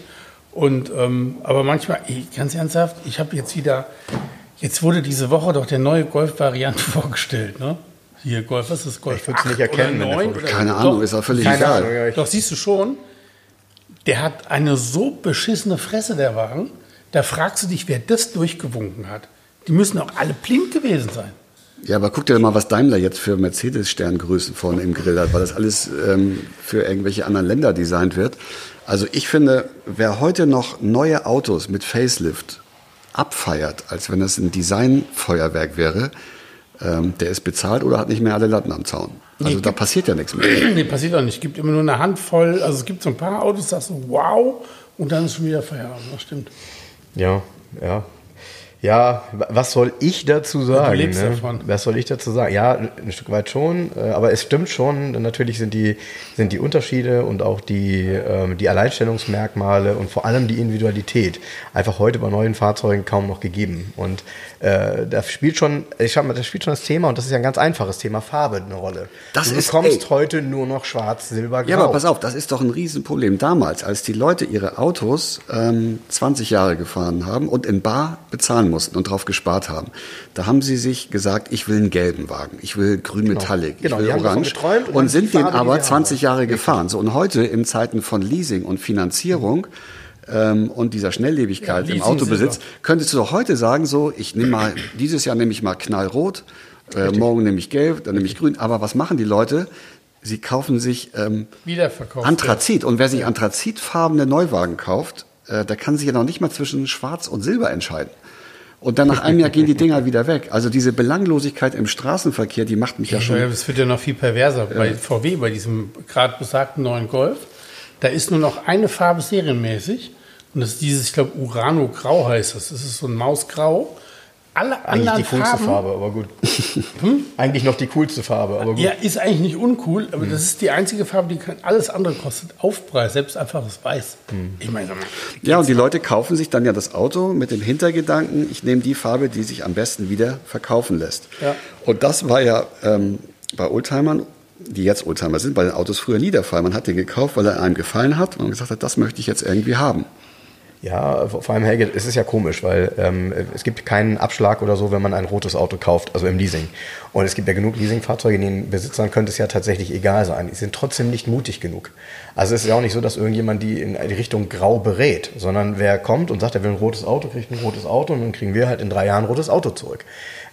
C: Und, ähm, aber manchmal, ey, ganz ernsthaft, ich habe jetzt wieder, jetzt wurde diese Woche doch der neue Golf-Variante vorgestellt. Ne? Hier Golf, was ist das Golf?
A: Ich würd's nicht
C: 8
A: erkennen,
C: oder
A: wenn der
C: 9
A: vorgestellt
C: oder-
D: Keine Ahnung,
C: Doch,
D: ist auch völlig egal.
A: Ahnung,
C: doch, siehst du schon, der hat eine so beschissene Fresse, der Wagen. Da fragst du dich, wer das durchgewunken hat. Die müssen auch alle blind gewesen sein.
D: Ja, aber guck dir mal, was Daimler jetzt für Mercedes-Sterngrößen vorne im Grill hat, weil das alles ähm, für irgendwelche anderen Länder designt wird. Also ich finde, wer heute noch neue Autos mit Facelift abfeiert, als wenn das ein Designfeuerwerk wäre, ähm, der ist bezahlt oder hat nicht mehr alle Latten am Zaun. Also da passiert ja nichts mehr.
C: Nee, passiert auch nicht. Es gibt immer nur eine Handvoll. Also es gibt so ein paar Autos, sagst du, wow, und dann ist schon wieder Feierabend. Das stimmt.
A: Ja, ja. Ja, wa- was soll ich dazu sagen?
C: lebst
A: ne?
C: davon.
A: Was soll ich dazu sagen? Ja, ein Stück weit schon, äh, aber es stimmt schon. Natürlich sind die, sind die Unterschiede und auch die, ähm, die Alleinstellungsmerkmale und vor allem die Individualität einfach heute bei neuen Fahrzeugen kaum noch gegeben. Und äh, da spielt schon, ich sag mal, da spielt schon das Thema, und das ist ja ein ganz einfaches Thema, Farbe eine Rolle.
D: Das
A: du
D: ist-
A: bekommst
D: ey.
A: heute nur noch schwarz, silber, grau.
D: Ja, aber pass auf, das ist doch ein Riesenproblem. Damals, als die Leute ihre Autos ähm, 20 Jahre gefahren haben und in Bar bezahlen mussten und drauf gespart haben, da haben sie sich gesagt, ich will einen gelben Wagen, ich will grün Metallic,
A: Genau,
D: ich
A: die
D: will orange
A: und
D: und sind den aber
A: sie
D: 20
A: haben
D: Jahre gefahren. So, und heute in Zeiten von Leasing und Finanzierung ähm, und dieser Schnelllebigkeit
C: Ja,
D: im Autobesitz, könntest du doch heute sagen, so, ich nehme mal, dieses Jahr nehme ich mal knallrot, äh, morgen nehme ich gelb, dann nehme ich grün. Aber was machen die Leute? Sie kaufen sich ähm. Anthrazit. Und wer sich anthrazitfarbene Neuwagen kauft, äh, der kann sich ja noch nicht mal zwischen Schwarz und Silber entscheiden. Und dann nach einem Jahr gehen die Dinger wieder weg. Also diese Belanglosigkeit im Straßenverkehr, die macht mich ja
C: Ja,
D: schon.
C: Es wird ja noch viel perverser. Bei VW, bei diesem gerade besagten neuen Golf, da ist nur noch eine Farbe serienmäßig. Und das ist dieses, ich glaube, Urano Grau heißt das. Das ist so ein Mausgrau. Alle
A: Eigentlich
C: anderen
A: die coolste
C: Farben,
A: Farbe, aber gut. Eigentlich noch die coolste Farbe, aber gut.
C: Ja, ist eigentlich nicht uncool, aber das ist die einzige Farbe, die kann, alles andere kostet Aufpreis, selbst einfaches Weiß. Ich meine,
D: Ja, und die Leute kaufen sich dann ja das Auto mit dem Hintergedanken, ich nehme die Farbe, die sich am besten wieder verkaufen lässt.
C: Ja.
D: Und das war ja ähm, bei Oldtimern, die jetzt Oldtimer sind, bei den Autos früher nie der Fall. Man hat den gekauft, weil er einem gefallen hat und man gesagt hat, das möchte ich jetzt irgendwie haben.
A: Ja, vor allem Helge, es ist ja komisch, weil ähm, es gibt keinen Abschlag oder so, wenn man ein rotes Auto kauft, also im Leasing. Und es gibt ja genug Leasingfahrzeuge, den Besitzern könnte es ja tatsächlich egal sein. Die sind trotzdem nicht mutig genug. Also es ist ja auch nicht so, dass irgendjemand die in die Richtung grau berät, sondern wer kommt und sagt, er will ein rotes Auto, kriegt ein rotes Auto und dann kriegen wir halt in drei Jahren ein rotes Auto zurück.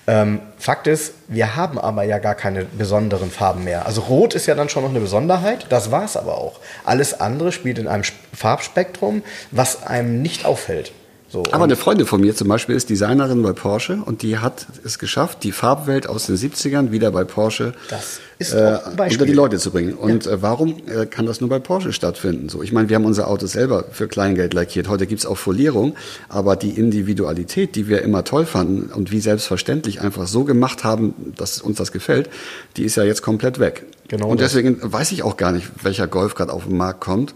A: Ähm, Fakt ist, wir haben aber ja gar keine besonderen Farben mehr. Also Rot ist ja dann schon noch eine Besonderheit, das war's aber auch. Alles andere spielt in einem Sp- Farbspektrum, was einem nicht auffällt. So,
D: Aber eine Freundin von mir zum Beispiel ist Designerin bei Porsche und die hat es geschafft, die Farbwelt aus den 70ern wieder bei Porsche
A: Das
D: äh, unter die Leute zu bringen. Und äh, warum äh, kann das nur bei Porsche stattfinden? So, ich meine, wir haben unser Auto selber für Kleingeld lackiert. Heute gibt's auch Folierung, aber die Individualität, die wir immer toll fanden und wie selbstverständlich einfach so gemacht haben, dass uns das gefällt, die ist ja jetzt komplett weg.
A: Genau
D: und
A: das.
D: deswegen weiß ich auch gar nicht, welcher Golf gerade auf den Markt kommt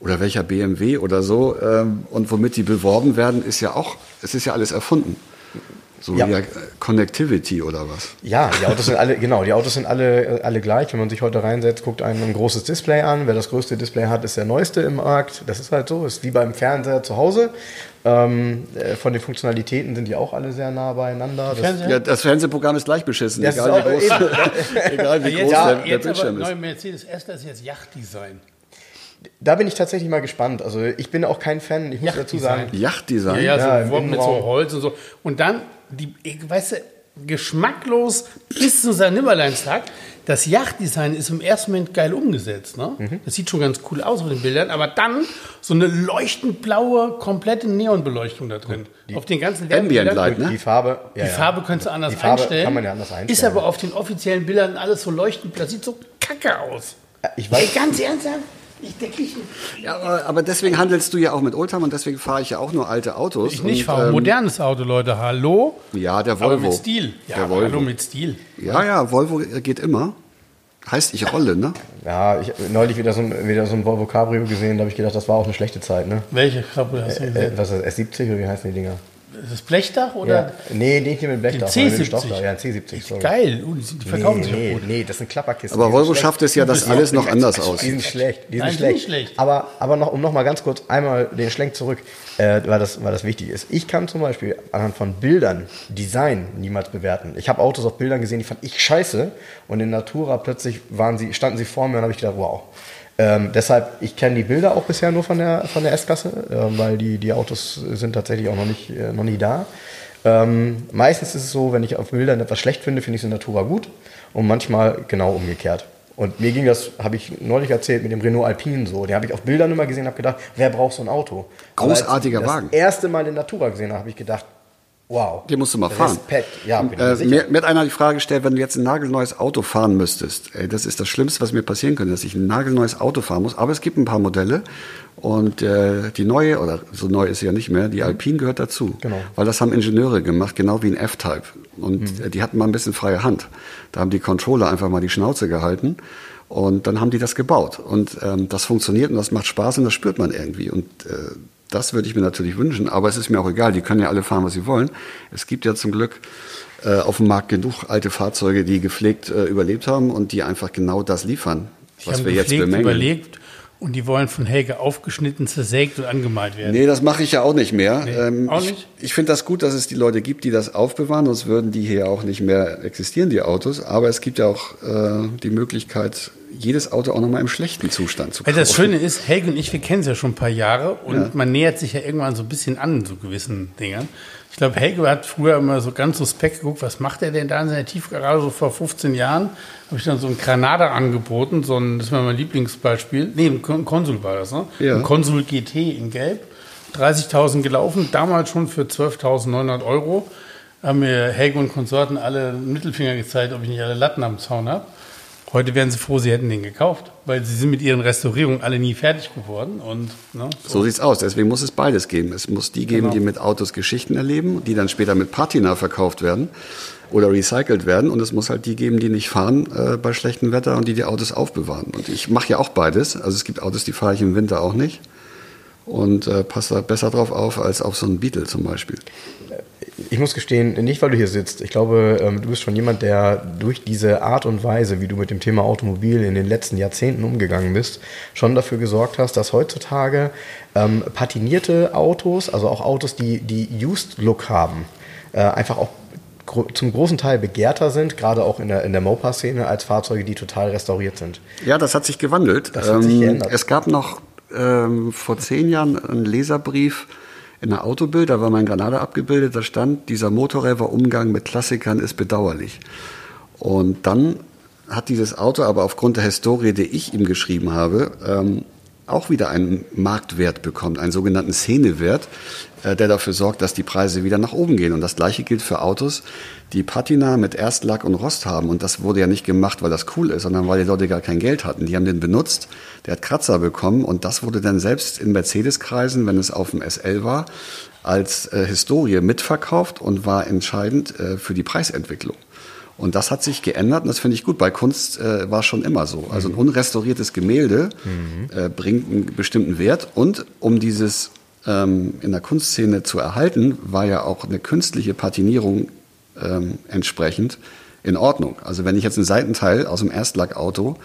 D: oder welcher BMW oder so. Ähm, und womit die beworben werden, ist ja auch, es ist ja alles erfunden. So
A: Ja.
D: wie ja, äh, Connectivity oder was.
A: Ja, die Autos sind alle, genau, die Autos sind alle, äh, alle gleich. Wenn man sich heute reinsetzt, guckt einen ein großes Display an. Wer das größte Display hat, ist der neueste im Markt. Das ist halt so, ist wie beim Fernseher zu Hause. Ähm, äh, von den Funktionalitäten sind die auch alle sehr nah beieinander. Das,
C: Fernseher?
D: Ja, das Fernsehprogramm ist gleich beschissen,
A: Das
D: egal,
A: ist
D: wie groß, egal wie
C: jetzt,
D: groß
C: ja,
D: der, der
C: jetzt aber
D: Bildschirm
C: neue
D: ist.
C: Mercedes S, das ist jetzt Yachtdesign.
A: Da bin ich tatsächlich mal gespannt. Also ich bin auch kein Fan, ich muss dazu sagen.
D: Yachtdesign.
C: Ja, ja,
A: Ja,
C: so
A: im
C: Wort mit so. Holz und so. Und dann, die, ich- weißt du, geschmacklos bis zu seinem Nimmerleinstag. Das Yachtdesign ist im ersten Moment geil umgesetzt. Ne?
A: Mhm.
C: Das sieht schon ganz cool aus auf den Bildern, aber dann so eine leuchtend blaue, komplette Neonbeleuchtung da drin. auf den ganzen
D: Ambient. Light, ne?
A: Die Farbe, ja,
C: Die
A: ja.
C: Farbe könntest du anders
A: Die Farbe
C: einstellen.
A: kann man ja anders einstellen.
C: Ist aber auf den offiziellen Bildern alles so leuchtend. Das sieht so kacke aus.
A: Ich weiß,
C: Ey, ganz ernsthaft? Ich denke, ich,
D: Ja, aber, aber deswegen handelst du ja auch mit Oldtimer und deswegen fahre ich ja auch nur alte Autos.
C: ich nicht fahre ein
D: ähm,
C: modernes Auto, Leute. Hallo?
D: Ja, der
C: Aber
D: Volvo.
C: mit Stil. Ja,
D: der
C: aber
D: Volvo.
C: hallo mit Stil.
D: Ja, ja, Volvo geht immer. Heißt, ich rolle, ne?
A: ja, ich habe neulich wieder so, ein, wieder so ein Volvo Cabrio gesehen, da habe ich gedacht, das war auch eine schlechte Zeit, ne?
C: Welche Kabel hast du
A: Äh,
C: gesehen?
A: was ist das, S70 oder wie heißen die Dinger?
C: Das Blechdach oder?
A: Ja. Nee, nicht mit Blechdach,
C: Den
A: sondern mit
C: C70.
A: Stoffdach. Ja, ein C70. sorry.
C: Geil. Uh, die, die verkaufen
A: nee,
C: sich
A: nee,
C: auch gut.
A: nee, das sind Klapperkisten.
D: Aber
A: Die
D: Volvo schafft es ja, dass
C: bist
D: alles noch anders
A: Die
D: aussieht.
A: sind schlecht. Die sind
C: Nein, die
A: schlecht.
C: sind schlecht.
A: Aber, aber noch, um noch mal ganz kurz einmal den Schlenk zurück, äh, weil, das, weil das wichtig ist. Ich kann zum Beispiel anhand von Bildern Design niemals bewerten. Ich habe Autos auf Bildern gesehen, die fand ich scheiße. Und in Natura plötzlich waren sie, standen sie vor mir und habe ich gedacht, wow. Ähm, deshalb, ich kenne die Bilder auch bisher nur von der, von der S-Klasse, äh, weil die, die Autos sind tatsächlich auch noch nicht, äh, noch nie da. Ähm, meistens ist es so, wenn ich auf Bildern etwas schlecht finde, finde ich es in Natura gut. Und manchmal genau umgekehrt. Und mir ging das, habe ich neulich erzählt, mit dem Renault Alpine so. Den habe ich auf Bildern immer gesehen und habe gedacht, wer braucht so ein Auto?
D: Großartiger Wagen.
A: Das erste Mal in Natura gesehen habe ich gedacht, wow.
D: Den musst du mal fahren.
A: Respekt. Ja, bin
D: Äh, mir, mir hat einer die Frage gestellt, wenn du jetzt ein nagelneues Auto fahren müsstest, ey, das ist das Schlimmste, was mir passieren könnte, dass ich ein nagelneues Auto fahren muss. Aber es gibt ein paar Modelle und äh, die neue, oder so neu ist sie ja nicht mehr, die Alpine gehört dazu.
A: Genau.
D: Weil das haben Ingenieure gemacht, genau wie ein F-Type. Und äh, die hatten mal ein bisschen freie Hand. Da haben die Controller einfach mal die Schnauze gehalten. Und dann haben die das gebaut. Und ähm, das funktioniert und das macht Spaß und das spürt man irgendwie. Und äh, das würde ich mir natürlich wünschen, aber es ist mir auch egal. Die können ja alle fahren, was sie wollen. Es gibt ja zum Glück äh, auf dem Markt genug alte Fahrzeuge, die gepflegt äh, überlebt haben und die einfach genau das liefern,
C: Die
D: was wir jetzt bemängeln.
C: überlegt und die wollen von Helge aufgeschnitten, zersägt und angemalt werden.
D: Nee, das mache ich ja auch nicht mehr. Ähm,
C: auch
D: ich
C: nicht?
D: ich finde das gut, dass es die Leute gibt, die das aufbewahren, sonst würden die hier auch nicht mehr existieren, die Autos. Aber es gibt ja auch äh, die Möglichkeit, jedes Auto auch nochmal im schlechten Zustand zu
C: Weil
D: kaufen.
C: das Schöne ist, Helge und ich, wir kennen es ja schon ein paar Jahre und man nähert sich ja irgendwann so ein bisschen an, so gewissen Dingern. Ich glaube, Helge hat früher immer so ganz suspekt geguckt, was macht er denn da in seiner Tiefgarage? So vor 15 Jahren habe ich dann so einen Granada angeboten, so ein, das war mein Lieblingsbeispiel. Nee, ein Kon- Konsul war das, ne?
D: Ja.
C: Ein Konsul GT in Gelb. 30.000 gelaufen, damals schon für 12.900 Euro. Haben mir Helge und Konsorten alle einen Mittelfinger gezeigt, ob ich nicht alle Latten am Zaun habe. Heute wären sie froh, sie hätten den gekauft, weil sie sind mit ihren Restaurierungen alle nie fertig geworden. Und, ne,
D: So sieht's aus. Deswegen muss es beides geben. Es muss die geben,
C: Genau.
D: die mit Autos Geschichten erleben, die dann später mit Patina verkauft werden oder recycelt werden. Und es muss halt die geben, die nicht fahren äh, bei schlechtem Wetter und die die Autos aufbewahren. Und ich mache ja auch beides. Also es gibt Autos, die fahre ich im Winter auch nicht und äh, passe da besser drauf auf als auf so einen Beetle zum Beispiel.
A: Ich muss gestehen, nicht weil du hier sitzt. Ich glaube, ähm, du bist schon jemand, der durch diese Art und Weise, wie du mit dem Thema Automobil in den letzten Jahrzehnten umgegangen bist, schon dafür gesorgt hast, dass heutzutage ähm, patinierte Autos, also auch Autos, die, die Used-Look haben, äh, einfach auch zum großen Teil begehrter sind, gerade auch in der, in der Mopa-Szene, als Fahrzeuge, die total restauriert sind.
D: Ja, das hat sich gewandelt.
A: Das hat sich geändert.
D: Es gab noch ähm, vor zehn Jahren einen Leserbrief in der Autobild, da war mein Granada abgebildet, da stand, dieser Motorräder-Umgang mit Klassikern ist bedauerlich. Und dann hat dieses Auto aber aufgrund der Historie, die ich ihm geschrieben habe, ähm, auch wieder einen Marktwert bekommt, einen sogenannten Szenewert, äh, der dafür sorgt, dass die Preise wieder nach oben gehen. Und das gleiche gilt für Autos, die Patina mit Erstlack und Rost haben. Und das wurde ja nicht gemacht, weil das cool ist, sondern weil die Leute gar kein Geld hatten. Die haben den benutzt, der hat Kratzer bekommen und das wurde dann selbst in Mercedes-Kreisen, wenn es auf dem SL war, als äh, Historie mitverkauft und war entscheidend äh, für die Preisentwicklung. Und das hat sich geändert und das finde ich gut. Bei Kunst äh, war schon immer so. Also ein unrestauriertes Gemälde äh, bringt einen bestimmten Wert und um dieses ähm, in der Kunstszene zu erhalten, war ja auch eine künstliche Patinierung ähm, entsprechend in Ordnung. Also wenn ich jetzt einen Seitenteil aus dem Erstlackauto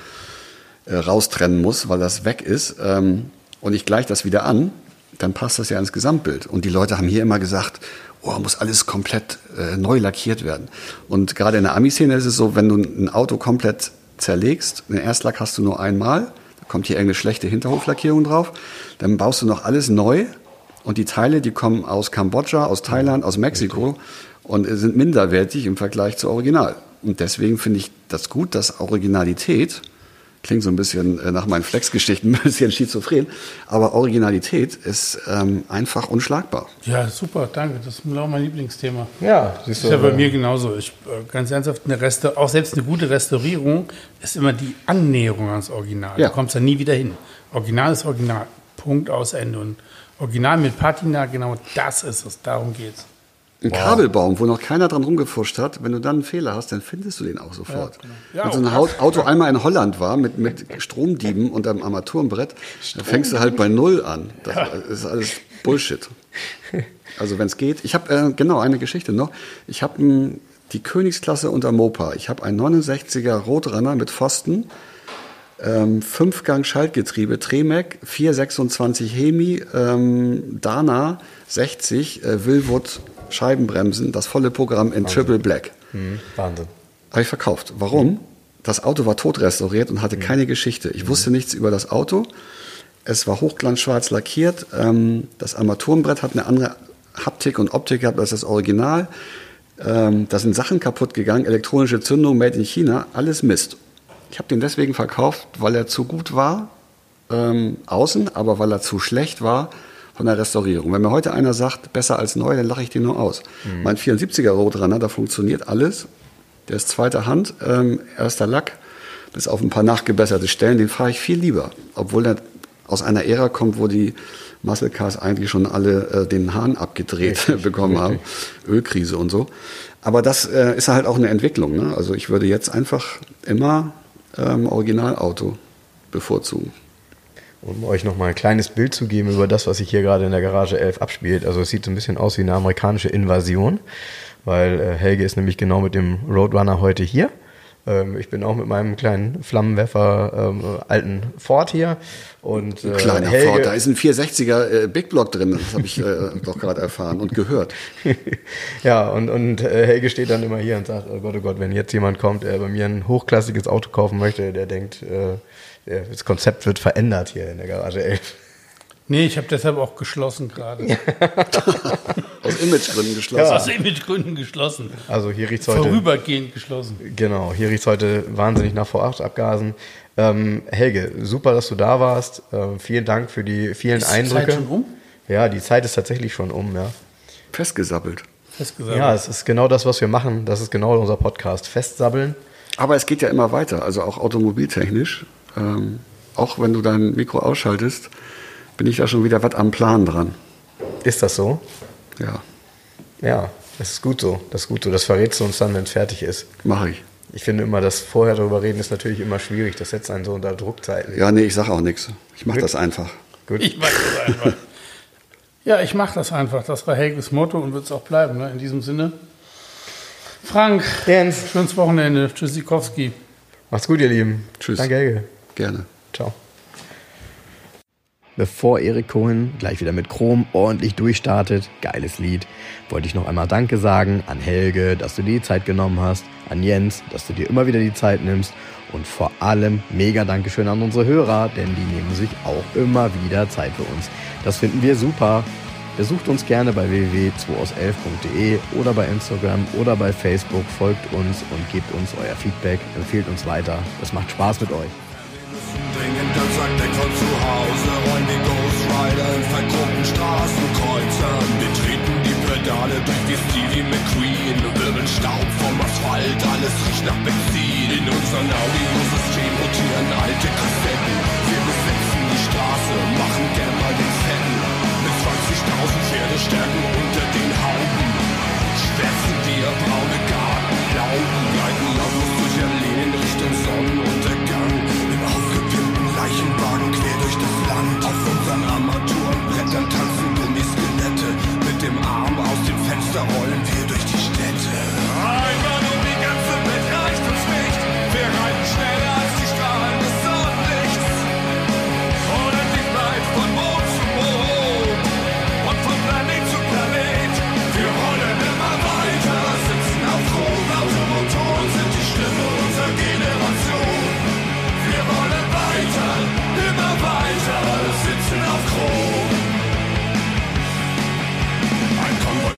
D: äh, raustrennen muss, weil das weg ist ähm, und ich gleiche das wieder an, dann passt das ja ins Gesamtbild. Und die Leute haben hier immer gesagt, oh, muss alles komplett äh, neu lackiert werden. Und gerade in der Ami-Szene ist es so, wenn du ein Auto komplett zerlegst, einen Erstlack hast du nur einmal, kommt hier irgendeine schlechte Hinterhoflackierung drauf. Dann baust du noch alles neu und die Teile, die kommen aus Kambodscha, aus Thailand, aus Mexiko und sind minderwertig im Vergleich zu Original. Und deswegen finde ich das gut, dass Originalität klingt so ein bisschen äh, nach meinen Flex-Geschichten, ein bisschen schizophren, aber Originalität ist ähm, einfach unschlagbar.
C: Ja, super, danke. Das ist genau mein Lieblingsthema.
A: Ja,
C: Das ist ja bei mir genauso. Ich, äh, ganz ernsthaft, eine Resta auch selbst eine gute Restaurierung ist immer die Annäherung ans Original.
D: Ja.
C: Du kommst da nie wieder hin. Original ist Original. Punkt aus Ende. Und Original mit Patina, genau das ist es. Darum geht's.
D: Ein Kabelbaum, wo noch keiner dran rumgeforscht hat, wenn du dann einen Fehler hast, dann findest du den auch sofort.
C: Ja,
D: wenn so ein Auto einmal in Holland war mit, mit Stromdieben und einem Armaturenbrett, dann fängst du halt bei Null an. Das ist alles Bullshit. Also wenn es geht. Ich habe äh, genau eine Geschichte noch. Ich habe die Königsklasse unter Mopa. Ich habe einen 69er Rotrenner mit Pfosten, ähm, Fünfgang Schaltgetriebe, Tremec, 426 Hemi, ähm, Dana 60, äh, Willwood Scheibenbremsen, das volle Programm in Triple Black.
A: Wahnsinn.
D: Habe ich verkauft. Warum? Das Auto war tot restauriert und hatte keine Geschichte. Ich wusste nichts über das Auto. Es war hochglanzschwarz lackiert. Ähm, das Armaturenbrett hat eine andere Haptik und Optik gehabt als das Original. Ähm, da sind Sachen kaputt gegangen, elektronische Zündung made in China, alles Mist. Ich habe den deswegen verkauft, weil er zu gut war ähm, außen, aber weil er zu schlecht war von der Restaurierung. Wenn mir heute einer sagt, besser als neu, dann lache ich den nur aus. Mein 74er Roadrunner, da funktioniert alles. Der ist zweiter Hand, ähm, erster Lack, bis auf ein paar nachgebesserte Stellen, den fahre ich viel lieber. Obwohl er aus einer Ära kommt, wo die Muscle Cars eigentlich schon alle äh, den Hahn abgedreht bekommen haben. Ölkrise und so. Aber das äh, ist halt auch eine Entwicklung. Ne? Also ich würde jetzt einfach immer ähm, Originalauto bevorzugen.
A: Um euch noch mal ein kleines Bild zu geben über das, was sich hier gerade in der Garage 11 abspielt. Also es sieht so ein bisschen aus wie eine amerikanische Invasion, weil äh, Helge ist nämlich genau mit dem Roadrunner heute hier. Ähm, ich bin auch mit meinem kleinen Flammenwerfer ähm, alten Ford hier. Und, äh,
D: Kleiner
A: Helge,
D: Ford, da ist ein 460er äh, Big Block drin, das habe ich äh, doch gerade erfahren und gehört.
A: ja, und, und äh, Helge steht dann immer hier und sagt, oh Gott, oh Gott, wenn jetzt jemand kommt, der bei mir ein hochklassiges Auto kaufen möchte, der denkt, äh, das Konzept wird verändert hier in der Garage 11.
C: Nee, ich habe deshalb auch geschlossen gerade.
D: Aus Imagegründen geschlossen.
C: Aus Imagegründen geschlossen.
A: Also hier riecht's heute...
C: Vorübergehend geschlossen.
A: Genau, hier riecht heute wahnsinnig nach V8-Abgasen. Ähm, Helge, super, dass du da warst. Ähm, vielen Dank für die vielen
C: Ist die
A: Eindrücke.
C: Zeit schon um?
A: Ja, die Zeit ist tatsächlich schon um, ja.
D: Festgesabbelt.
C: Festgesagt.
A: Ja, es ist genau das, was wir machen. Das ist genau unser Podcast. Festsabbeln.
D: Aber es geht ja immer weiter, also auch automobiltechnisch. Ähm, auch wenn du dein Mikro ausschaltest, bin ich da schon wieder was am Plan dran.
A: Ist das so?
D: Ja,
A: Ja, das ist gut so. Das ist gut so. Das verrätst du uns dann, wenn es fertig ist.
D: mache ich.
A: Ich finde immer, das vorher darüber reden ist natürlich immer schwierig. Das setzt einen so unter Druckzeiten.
D: Ja, nee, ich sage auch nichts. Ich mache das einfach.
A: Gut.
C: Ich mache das einfach. ja, ich mache das einfach. Das war Helges Motto und wird es auch bleiben. Ne? In diesem Sinne. Frank,
A: Jens.
C: schönes Wochenende. Tschüssikowski.
A: Macht's gut, ihr Lieben.
D: Tschüss.
A: Danke, Helge.
D: Gerne.
A: Ciao. Bevor Erik Cohen gleich wieder mit Chrom ordentlich durchstartet, geiles Lied, wollte ich noch einmal Danke sagen an Helge, dass du dir die Zeit genommen hast, an Jens, dass du dir immer wieder die Zeit nimmst und vor allem mega Dankeschön an unsere Hörer, denn die nehmen sich auch immer wieder Zeit für uns. Das finden wir super. Besucht uns gerne bei www.2aus11.de oder bei Instagram oder bei Facebook, folgt uns und gebt uns euer Feedback, empfehlt uns weiter. Es macht Spaß mit euch.
B: Dringend, dann sagt er, komm zu Hause, rollen die Ghost Rider in verkrummten Straßenkreuzern. Wir treten die Pedale durch die Stevie McQueen, wirbeln Staub vom Asphalt, alles riecht nach Benzin. In unserem Audiosystem rotieren alte Kassetten. Wir besetzen die Straße, machen gern mal den Fetten. Mit 20.000 Pferdestärken unter den Hauben. Schwärzen dir braune Gartenlauben, gleich lang. Auf unseren Armaturenbrettern tanzen Gummiskelette. Mit dem Arm aus dem Fenster rollen wir durch die Städte.